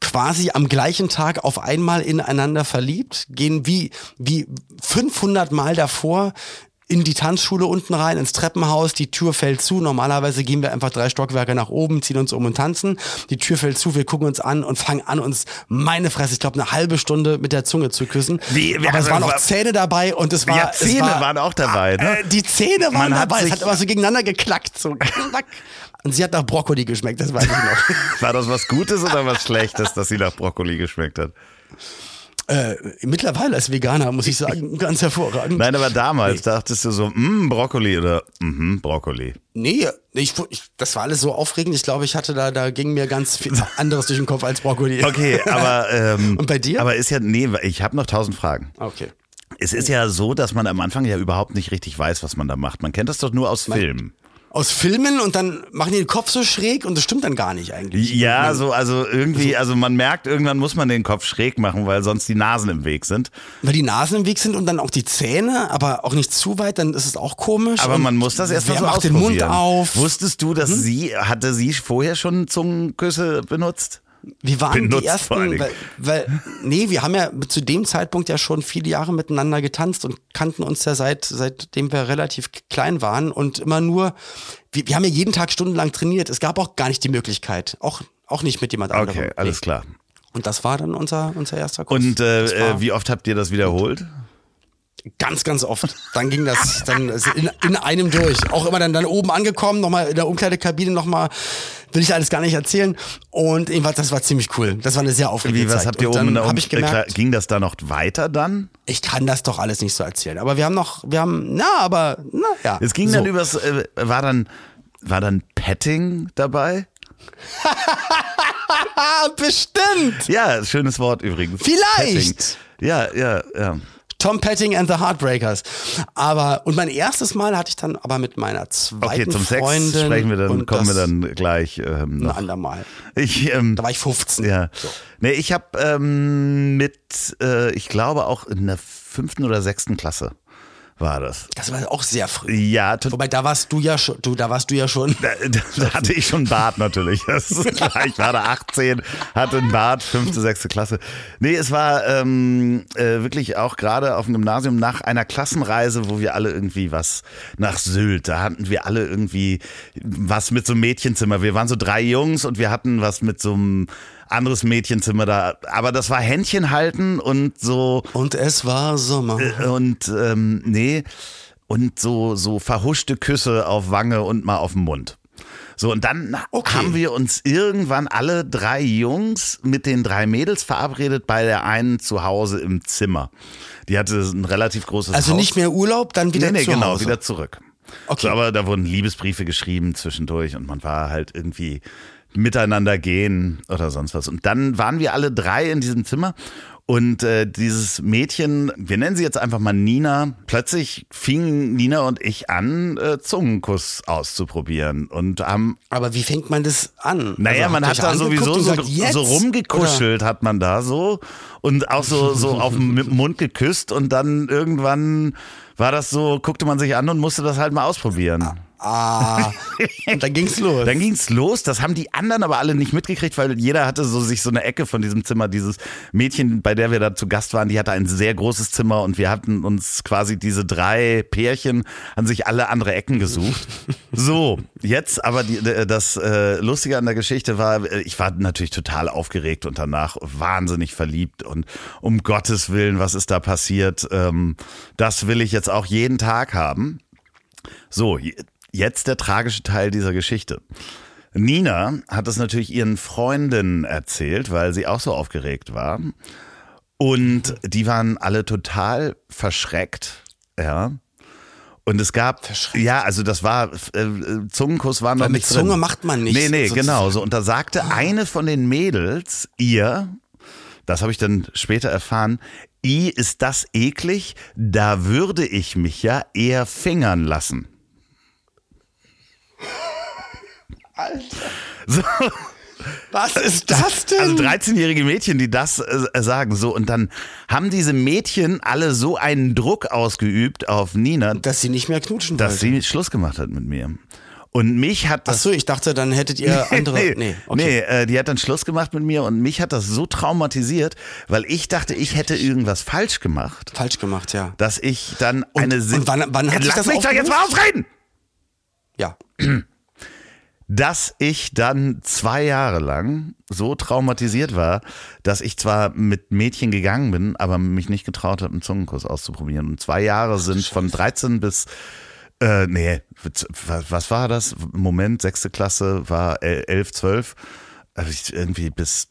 quasi am gleichen Tag auf einmal ineinander verliebt, gehen wie, wie 500 Mal davor in die Tanzschule unten rein, ins Treppenhaus, die Tür fällt zu. Normalerweise gehen wir einfach drei Stockwerke nach oben, ziehen uns um und tanzen. Die Tür fällt zu, wir gucken uns an und fangen an, uns meine Fresse, ich glaube, eine halbe Stunde mit der Zunge zu küssen. Wie- Aber es waren auch Zähne dabei und es war. Ja, Zähne war, waren auch dabei, ne? Äh, die Zähne waren Man dabei. Es hat immer so gegeneinander geklackt. So. knack. Und sie hat nach Brokkoli geschmeckt, das weiß ich noch. *laughs* War das was Gutes oder was Schlechtes, dass sie nach Brokkoli geschmeckt hat? Äh, mittlerweile als Veganer, muss ich sagen, *laughs* ganz hervorragend. Nein, aber damals dachtest du so, mm, Brokkoli oder mhm, Brokkoli. Nee, ich, ich, das war alles so aufregend. Ich glaube, ich hatte da, da ging mir ganz viel *laughs* anderes durch den Kopf als Brokkoli. Okay, aber *laughs* ähm, Und bei dir? Aber ist ja nee, ich habe noch tausend Fragen. Okay. Es ist ja so, dass man am Anfang ja überhaupt nicht richtig weiß, was man da macht. Man kennt das doch nur aus Filmen. Aus Filmen und dann machen die den Kopf so schräg und das stimmt dann gar nicht eigentlich. Ja, so also irgendwie, also man merkt, irgendwann muss man den Kopf schräg machen, weil sonst die Nasen im Weg sind. Weil die Nasen im Weg sind und dann auch die Zähne, aber auch nicht zu weit, dann ist es auch komisch. Aber und man muss das erst mal wer so macht den Mund auf. Hm? Wusstest du, dass sie hatte sie vorher schon Zungenküsse benutzt? Wir waren benutzt die ersten, weil, weil, nee, wir haben ja zu dem Zeitpunkt ja schon viele Jahre miteinander getanzt und kannten uns ja seit, seitdem wir relativ klein waren und immer nur, wir, wir haben ja jeden Tag stundenlang trainiert. Es gab auch gar nicht die Möglichkeit, auch, auch nicht mit jemand anderem. Okay, alles klar. Und das war dann unser, unser erster Kurs. Und äh, äh, wie oft habt ihr das wiederholt? Ganz, ganz oft. Dann ging das dann in, in einem durch. Auch immer dann, dann oben angekommen, nochmal in der Umkleidekabine nochmal, will ich alles gar nicht erzählen. Und jedenfalls, das war ziemlich cool. Das war eine sehr aufregende Wie, was Zeit. habt ihr Und oben in der hab ich äh, gemerkt, Ging das da noch weiter dann? ich kann das doch alles nicht so erzählen. Aber wir haben noch, wir haben, na, aber, na, ja. Es ging so. dann übers, äh, war dann, war dann Petting dabei? *laughs* Bestimmt! Ja, schönes Wort übrigens. Vielleicht. Petting. Ja, ja, ja. Tom Petting and the Heartbreakers. Aber, und mein erstes Mal hatte ich dann aber mit meiner zweiten Okay, zum Sex Freundin. sprechen wir dann, kommen wir dann gleich ähm, Ein noch. andermal. Ich, ähm, Da war ich 15. Ja. Nee, ich habe ähm, mit, äh, ich glaube auch in der fünften oder sechsten Klasse war das. Das war auch sehr früh. Ja. Wobei, da warst du ja schon, du, da warst du ja schon. Da, da hatte ich schon Bart natürlich. Das *laughs* ist klar. Ich war da 18, hatte einen Bart, fünfte, sechste Klasse. Nee, es war ähm, äh, wirklich auch gerade auf dem Gymnasium nach einer Klassenreise, wo wir alle irgendwie was nach Sylt. Da hatten wir alle irgendwie was mit so einem Mädchenzimmer. Wir waren so drei Jungs und wir hatten was mit so einem anderes Mädchenzimmer da. Aber das war Händchen halten und so Und es war Sommer. äh, und ähm, nee und so so verhuschte Küsse auf Wange und mal auf den Mund. So und dann Okay. haben wir uns irgendwann alle drei Jungs mit den drei Mädels verabredet bei der einen zu Hause im Zimmer. Die hatte ein relativ großes Also Haus. nicht mehr Urlaub, dann wieder nee, nee, zu genau, Hause. wieder zurück. Okay. So, aber da wurden Liebesbriefe geschrieben zwischendurch und man war halt irgendwie miteinander gehen oder sonst was. Und dann waren wir alle drei in diesem Zimmer und äh, dieses Mädchen, wir nennen sie jetzt einfach mal Nina, plötzlich fingen Nina und ich an, äh, Zungenkuss auszuprobieren und haben Aber wie fängt man das an? naja, Also, man hat ihr da sowieso so, jetzt? so rumgekuschelt, hat man da so und auch so, so *laughs* auf dem Mund geküsst und dann irgendwann war das so, guckte man sich an und musste das halt mal ausprobieren. Ah, und dann ging's los. Dann ging's los, das haben die anderen aber alle nicht mitgekriegt, weil jeder hatte so sich so eine Ecke von diesem Zimmer. Dieses Mädchen, bei der wir da zu Gast waren, die hatte ein sehr großes Zimmer und wir hatten uns quasi diese drei Pärchen an sich alle andere Ecken gesucht. *laughs* So, jetzt aber die, das äh, Lustige an der Geschichte war, äh, ich war natürlich total aufgeregt und danach wahnsinnig verliebt und um Gottes Willen, was ist da passiert? Ähm, das will ich jetzt auch jeden Tag haben. So, jetzt der tragische Teil dieser Geschichte. Nina hat es natürlich ihren Freundinnen erzählt, weil sie auch so aufgeregt war. Und die waren alle total verschreckt, ja. Und es gab, ja, also das war, äh, äh, Zungenkuss war noch Weil mit nicht Zunge drin. macht man nicht Nee, nee, sozusagen. genau. So. Und da sagte eine von den Mädels ihr, das habe ich dann später erfahren, I, ist das eklig? Da würde ich mich ja eher fingern lassen. Alter. So, Was ist das denn? also 13-jährige Mädchen, die das äh, sagen. So, und dann haben diese Mädchen alle so einen Druck ausgeübt auf Nina, dass sie nicht mehr knutschen dass wollte. sie Schluss gemacht hat mit mir. Und mich hat Ach das. so, ich dachte, dann hättet ihr *laughs* andere. nee, nee, nee, okay. äh, die hat dann Schluss gemacht mit mir und mich hat das so traumatisiert, weil ich dachte, ich hätte irgendwas falsch gemacht, Falsch gemacht, ja. dass ich dann eine. und wann- wann hat sich Lass das mich doch jetzt mal ausreden! Ja. dass ich dann zwei Jahre lang so traumatisiert war, dass ich zwar mit Mädchen gegangen bin, aber mich nicht getraut habe, einen Zungenkuss auszuprobieren. Und zwei Jahre sind von 13 bis, äh, nee, was, war das? Moment, sechste Klasse war el- 11, 12. Hab ich irgendwie bis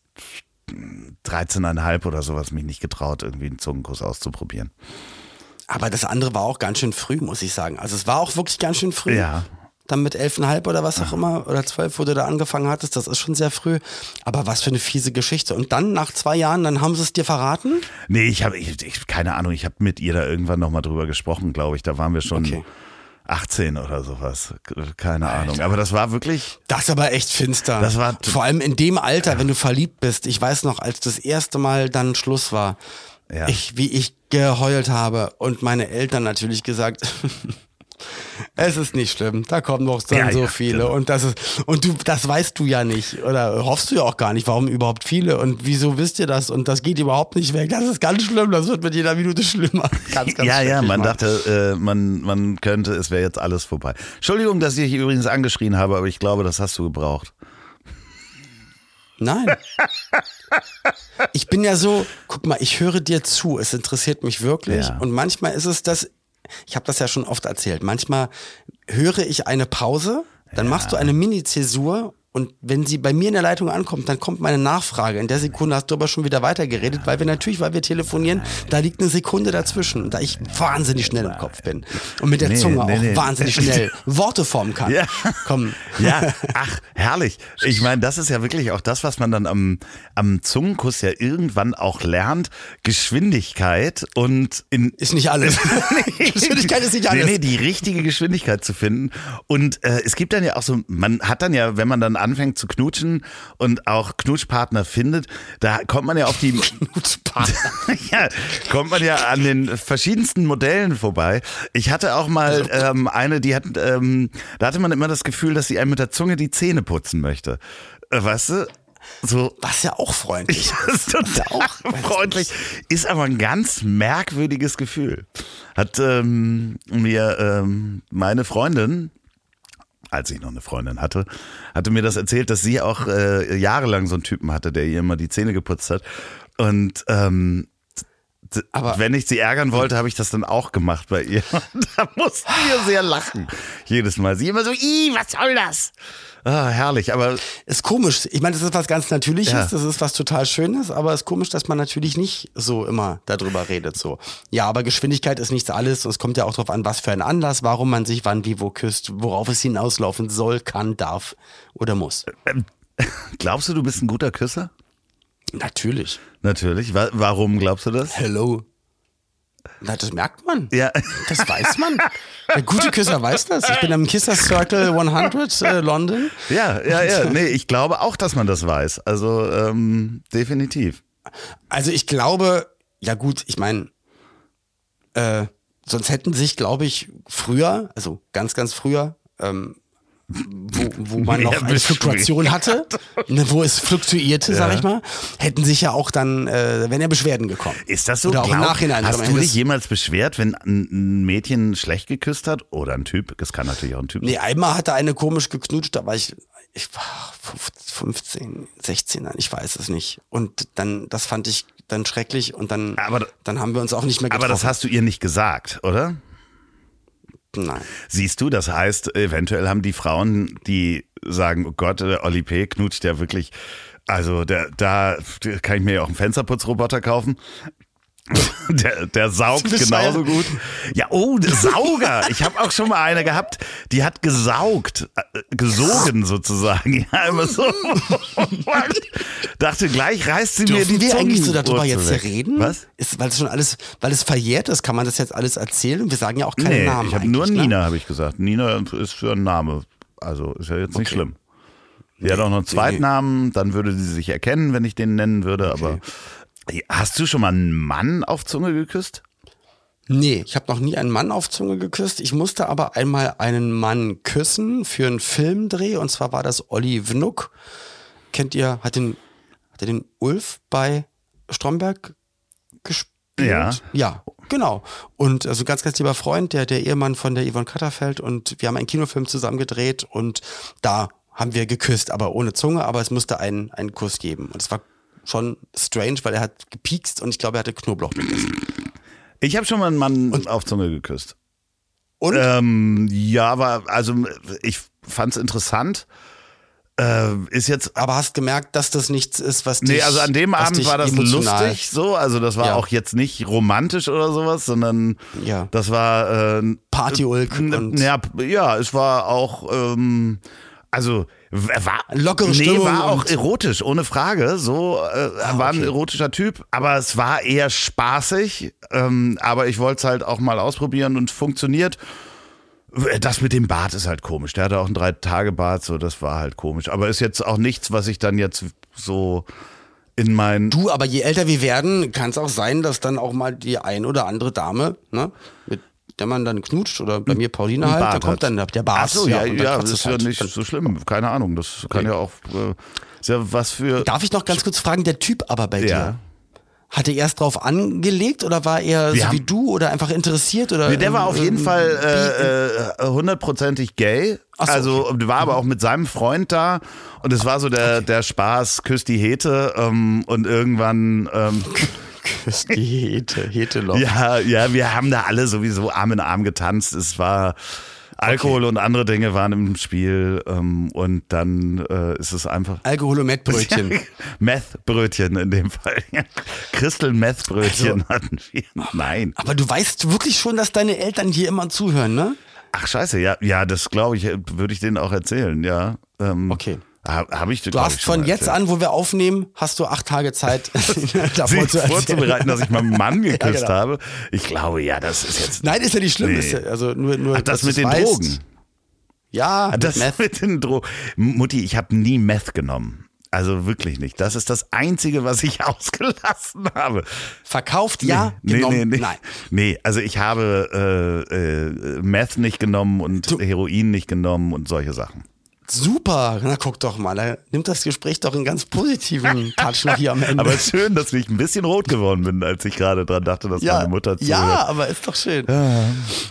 13,5 oder sowas mich nicht getraut, irgendwie einen Zungenkuss auszuprobieren. Aber das andere war auch ganz schön früh, muss ich sagen. Also es war auch wirklich ganz schön früh. Ja. Dann mit elfeinhalb oder was auch immer, oder zwölf, wo du da angefangen hattest, das ist schon sehr früh. Aber was für eine fiese Geschichte. Und dann, nach zwei Jahren, dann haben sie es dir verraten? Nee, ich habe, ich, ich, keine Ahnung, ich habe mit ihr da irgendwann nochmal drüber gesprochen, glaube ich. Da waren wir schon Okay. 18 oder sowas. Keine Ahnung. Aber das war wirklich, Das ist aber echt finster. Das war- Vor allem in dem Alter, wenn du verliebt bist. Ich weiß noch, als das erste Mal dann Schluss war, Ja. ich, wie ich geheult habe und meine Eltern natürlich gesagt, *laughs* es ist nicht schlimm, da kommen noch dann Ja, so ja, viele genau. und das ist und du das weißt du ja nicht oder hoffst du ja auch gar nicht, warum überhaupt viele und wieso wisst ihr das und das geht überhaupt nicht weg. Das ist ganz schlimm, das wird mit jeder Minute schlimmer. *laughs* Ganz, ganz ja, ja, man Mann. dachte, äh, man, man könnte, es wäre jetzt alles vorbei. Entschuldigung, dass ich dich übrigens angeschrien habe, aber ich glaube, das hast du gebraucht. Nein. *laughs* Ich bin ja so, guck mal, ich höre dir zu, es interessiert mich wirklich. Ja. Und manchmal ist es das, ich habe das ja schon oft erzählt, manchmal höre ich eine Pause, dann machst du eine Mini-Zäsur und wenn sie bei mir in der Leitung ankommt, dann kommt meine Nachfrage. In der Sekunde hast du aber schon wieder weitergeredet, weil wir natürlich, weil wir telefonieren, da liegt eine Sekunde dazwischen, da ich wahnsinnig schnell im Kopf bin und mit der Nee, Zunge nee, auch nee. wahnsinnig *laughs* schnell Worte formen kann. Ja. Komm. Ja, *laughs* ach, herrlich. Ich meine, das ist ja wirklich auch das, was man dann am, am Zungenkuss ja irgendwann auch lernt. Geschwindigkeit und in, Ist nicht alles. *laughs* Geschwindigkeit ist nicht alles. Nee, nee, die richtige Geschwindigkeit zu finden. Und äh, es gibt dann ja auch so, man hat dann ja, wenn man dann anfängt zu knutschen und auch Knutschpartner findet, da kommt man ja auf die *laughs* *laughs* ja, kommt man ja an den verschiedensten Modellen vorbei. Ich hatte auch mal ähm, eine, die hat, ähm, da hatte man immer das Gefühl, dass sie einem mit der Zunge die Zähne putzen möchte. Äh, weißt du? So, Was ja auch freundlich. *laughs* das ist total freundlich. Ist aber ein ganz merkwürdiges Gefühl. Hat ähm, mir ähm, meine Freundin, als ich noch eine Freundin hatte, hatte mir das erzählt, dass sie auch äh, jahrelang so einen Typen hatte, der ihr immer die Zähne geputzt hat. Und ähm, Aber- wenn ich sie ärgern wollte, habe ich das dann auch gemacht bei ihr. Und *laughs* da mussten wir sehr lachen. Jedes Mal. Sie immer so, ih, was soll das? Ah, herrlich, aber Ist komisch. Ich meine, das ist was ganz Natürliches, Ja. das ist was total Schönes, aber es ist komisch, dass man natürlich nicht so immer darüber redet. So. Ja, aber Geschwindigkeit ist nichts alles. Es kommt ja auch darauf an, was für ein Anlass, warum man sich wann, wie, wo küsst, worauf es hinauslaufen soll, kann, darf oder muss. *laughs* glaubst du, du bist ein guter Küsser? Natürlich. Natürlich. Wa warum glaubst du das? Hello. Na, das merkt man. Ja. Das weiß man. Der gute Küsser weiß das. Ich bin am Kisser Circle 100 äh, London. Ja, ja, ja. Nee, ich glaube auch, dass man das weiß. Also ähm, definitiv. Also ich glaube, ja gut, ich meine, äh, sonst hätten sich, glaube ich, früher, also ganz, ganz früher, ähm, wo, wo man noch eine Fluktuation hatte, ne, wo es fluktuierte, sag Ja. ich mal, hätten sich ja auch dann, äh, wenn ja Beschwerden gekommen. Ist das so? Oder auch im Nachhinein. Hast du dich jemals beschwert, wenn ein Mädchen schlecht geküsst hat? Oder ein Typ? Das kann natürlich auch ein Typ Nee, einmal hatte eine komisch geknutscht, da war ich, ich war 15, 16, nein, ich weiß es nicht. Und dann, das fand ich dann schrecklich und dann, Aber- dann haben wir uns auch nicht mehr getroffen. Aber das hast du ihr nicht gesagt, oder? Nein. Siehst du, das heißt, eventuell haben die Frauen, die sagen, oh Gott, der Oli P. knutscht ja wirklich, also der, da kann ich mir ja auch einen Fensterputzroboter kaufen. *laughs* Der, der saugt genauso gut. Ja, oh, der Sauger. Ich habe auch schon mal eine gehabt, die hat gesaugt, äh, gesogen sozusagen. Ja, immer so. Dachte, gleich reißt sie mir Dürfen die wir eigentlich so darüber jetzt weg. reden? Was? Ist, weil es schon alles, weil es verjährt ist, kann man das jetzt alles erzählen? Und wir sagen ja auch keine Nee, Namen. ich habe nur ne? Nina, habe ich gesagt. Nina ist für ein Name. Also ist ja jetzt nicht Okay. schlimm. Sie hat auch noch einen Zweitnamen, dann würde sie sich erkennen, wenn ich den nennen würde. Aber hast du schon mal einen Mann auf Zunge geküsst? Nee, ich habe noch nie einen Mann auf Zunge geküsst. Ich musste aber einmal einen Mann küssen für einen Filmdreh und zwar war das Olli Wnuck. Kennt ihr, hat den, hat er den Ulf bei Stromberg gespielt? Ja. Ja, genau. Und also ganz, ganz lieber Freund, der, der Ehemann von der Yvonne Katterfeld und wir haben einen Kinofilm zusammen gedreht und da haben wir geküsst, aber ohne Zunge, aber es musste einen, einen Kuss geben. Und es war schon strange, weil er hat gepiekst und ich glaube, er hatte Knoblauch gegessen. Ich habe schon mal einen Mann auf Zunge geküsst. Und? Ähm, ja, aber also ich fand's interessant. Äh, ist jetzt aber hast gemerkt, dass das nichts ist, was dich Nee, also an dem Abend war das lustig so, also das war Ja. auch jetzt nicht romantisch oder sowas, sondern Ja. das war äh, Partyulk äh, und- ja, ja, es war auch ähm, also war Lockere nee, Stimmung war auch erotisch, ohne Frage. So äh, war ein okay. erotischer Typ, aber es war eher spaßig. Ähm, aber ich wollte es halt auch mal ausprobieren und funktioniert. Das mit dem Bart ist halt komisch. Der hatte auch einen Drei-Tage-Bart, so das war halt komisch. Aber ist jetzt auch nichts, was ich dann jetzt so in mein. Du, aber je älter wir werden, kann es auch sein, dass dann auch mal die ein oder andere Dame, ne, mit der man dann knutscht oder bei mir Pauline halt, da kommt dann der Bart. Ach so, ja, ja, kratzt das ist ja halt. nicht so schlimm. Keine Ahnung, das kann ja auch. Äh, ja was für. Darf ich noch ganz kurz fragen, der Typ aber bei Ja. dir? Hat er erst drauf angelegt oder war er Wir so wie du oder einfach interessiert? Oder, Nee, der war auf jeden ähm, Fall äh, äh, hundertprozentig gay. Ach so, also und war aber auch mit seinem Freund da und es war so der der Spaß, küsst die Hete ähm, und irgendwann ähm, *laughs* Küsst die Hete, Heteloch. ja ja wir haben da alle sowieso Arm in Arm getanzt. Es war Alkohol und andere Dinge waren im Spiel ähm, und dann äh, ist es einfach Alkohol und Mettbrötchen. *laughs* Meth-Brötchen in dem Fall. Crystal Meth-Brötchen Also hatten wir. Nein. Aber du weißt wirklich schon, dass deine Eltern hier immer zuhören, ne? Ach scheiße, ja, ja, das glaube ich, würde ich denen auch erzählen, ja. Ähm, Okay. Habe hab ich Du hast von jetzt an, wo wir aufnehmen, hast du acht Tage Zeit, *laughs* *laughs* davor zu vorzubereiten, dass ich mal einen Mann *laughs* geküsst genau. habe. Ich glaube, ja, das ist jetzt. Nein, ist ja nicht schlimm. Nee. Ja, also nur, nur, Ach, das mit den weißt. Drogen. Ja, Das mit Meth. mit den Drogen. Mutti, ich habe nie Meth genommen. Also wirklich nicht. Das ist das Einzige, was ich ausgelassen habe. Verkauft, ja, nee, genommen, nee, nee. nein. Nee, also ich habe äh, äh, Meth nicht genommen und Heroin nicht genommen und solche Sachen. Super, na guck doch mal, da nimmt das Gespräch doch einen ganz positiven *laughs* Touch noch hier am Ende. Aber schön, dass ich ein bisschen rot geworden bin, als ich gerade dran dachte, dass ja, meine Mutter zuhört. ja, aber ist doch schön.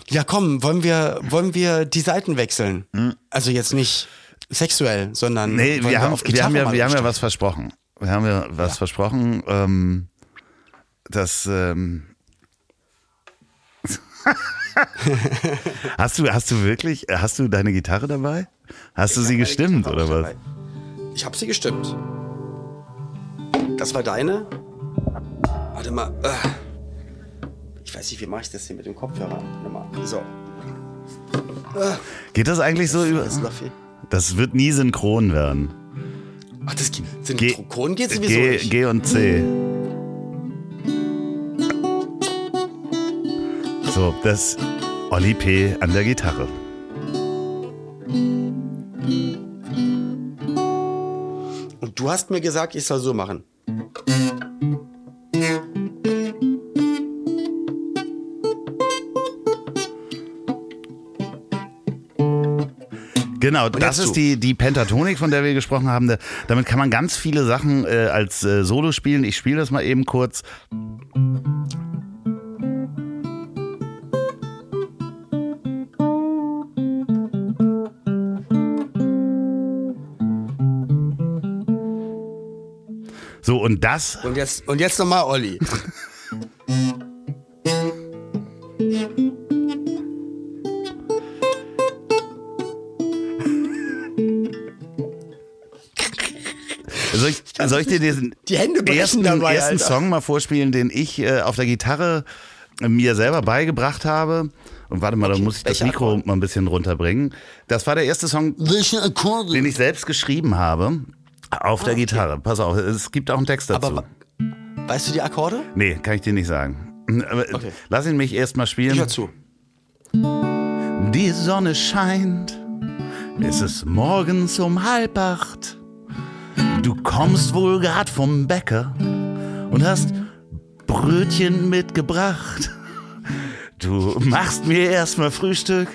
Ja, komm, wollen wir, wollen wir die Seiten wechseln? Also jetzt nicht sexuell, sondern Hm. Nee, wollen wir haben, auf wir haben ja, wir haben ja was versprochen. Wir haben ja was versprochen, ähm, dass ähm, *laughs* hast du hast du wirklich hast du deine Gitarre dabei? Hast du sie gestimmt oder was? dabei. Ich habe sie gestimmt. Das war deine? Warte mal. äh. Ich weiß nicht, wie mache ich das hier mit dem Kopfhörer? So. Geht das eigentlich so über? Das wird nie synchron werden. Ach, das geht. Kronen geht sowieso G, nicht. G und C. So, das Olli P. an der Gitarre. Du hast mir gesagt, ich soll so machen. Genau, das ist die, die Pentatonik, von der wir gesprochen haben. Da- Damit kann man ganz viele Sachen äh, als äh, Solo spielen. Ich spiele das mal eben kurz. So, und das Und jetzt, und jetzt nochmal Olli. Soll ich, soll ich dir diesen Die Hände brechen ersten, dabei, ersten. Song mal vorspielen, den ich äh, auf der Gitarre äh, mir selber beigebracht habe? Und warte mal, da muss ich das Mikro Akkord? mal ein bisschen runterbringen. Das war der erste Song, den ich selbst geschrieben habe auf der Gitarre. Pass auf, es gibt auch einen Text dazu. Aber weißt du die Akkorde? nee, kann ich dir nicht sagen. Aber Okay. Lass ihn mich erst mal spielen. Ich hör zu. Die Sonne scheint, es ist morgens um halb acht. Du kommst wohl grad vom Bäcker und hast Brötchen mitgebracht. Du machst mir erstmal Frühstück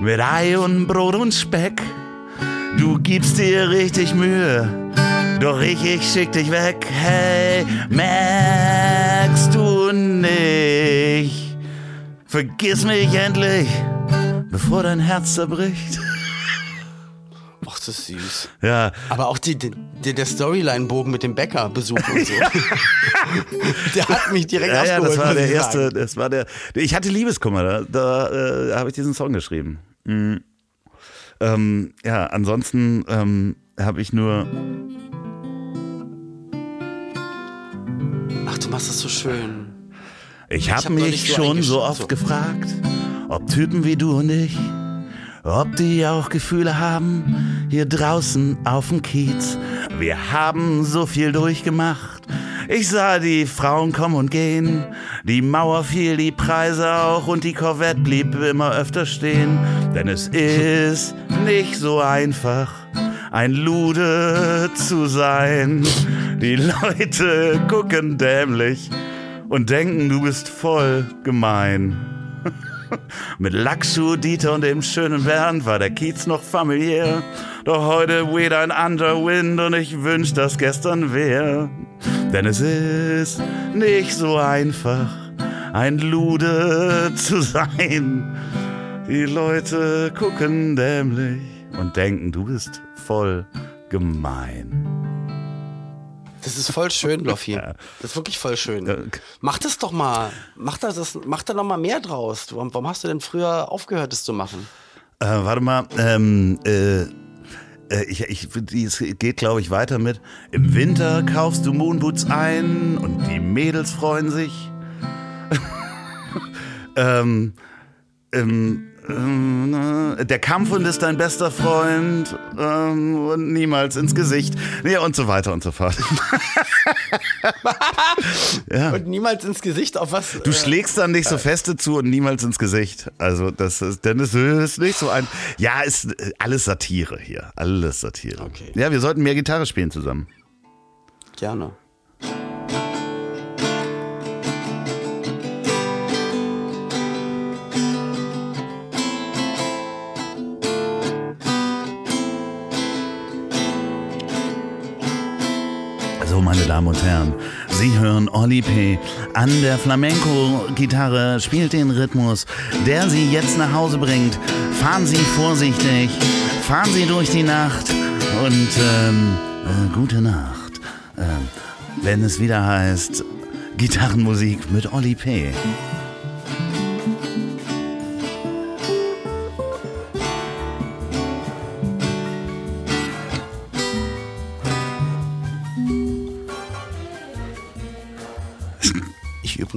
mit Ei und Brot und Speck. Du gibst dir richtig Mühe, doch ich, ich schick dich weg. Hey, merkst du nicht? Vergiss mich endlich, bevor dein Herz zerbricht. *laughs* Ach, das ist süß. Ja, Aber auch die, die, der Storyline-Bogen mit dem Bäckerbesuch und so. *laughs* *laughs* der hat mich direkt ja, ja, abgeholt. das war der ich erste, das war der, ich hatte Liebeskummer, da, da äh, habe ich diesen Song geschrieben. Mhm. Ähm, ja, ansonsten ähm, habe ich nur, Ach, du machst das so schön. ich habe hab mich so schon so oft so. gefragt, ob Typen wie du und ich, ob die auch Gefühle haben, hier draußen auf dem Kiez. Wir haben so viel durchgemacht. Ich sah die Frauen kommen und gehen, die Mauer fiel, die Preise auch und die Corvette blieb immer öfter stehen. Denn es ist nicht so einfach, ein Lude zu sein. Die Leute gucken dämlich und denken, du bist voll gemein. *laughs* Mit Lackschuh, Dieter und dem schönen Bernd war der Kiez noch familiär. Doch heute weht ein anderer Wind und ich wünsch, dass gestern wär. Denn es ist nicht so einfach, ein Lude zu sein. Die Leute gucken dämlich und denken, du bist voll gemein. Das ist voll schön, Loffi. *laughs* Das ist wirklich voll schön. Mach das doch mal. Mach, das, das, mach da noch mal mehr draus. Du, warum hast du denn früher aufgehört, das zu machen? Äh, warte mal, ähm, äh, äh, ich, ich, es geht, glaube ich, weiter mit. Im Winter kaufst du Moonboots ein und die Mädels freuen sich. *laughs* ähm, ähm, ähm, äh, der Kampfhund ist dein bester Freund ähm, und niemals ins Gesicht. Ja, und so weiter und so fort. *laughs* ja. Und niemals ins Gesicht auf was. Du schlägst dann nicht so feste zu und niemals ins Gesicht. Also das ist, denn es ist nicht so ein. Ja, ist äh, alles Satire hier. Alles Satire. Okay. Ja, wir sollten mehr Gitarre spielen zusammen. Gerne. Meine Damen und Herren, Sie hören Olli P. an der Flamenco-Gitarre, spielt den Rhythmus, der Sie jetzt nach Hause bringt. Fahren Sie vorsichtig, fahren Sie durch die Nacht und ähm, äh, gute Nacht. Ähm, wenn es wieder heißt Gitarrenmusik mit Olli P.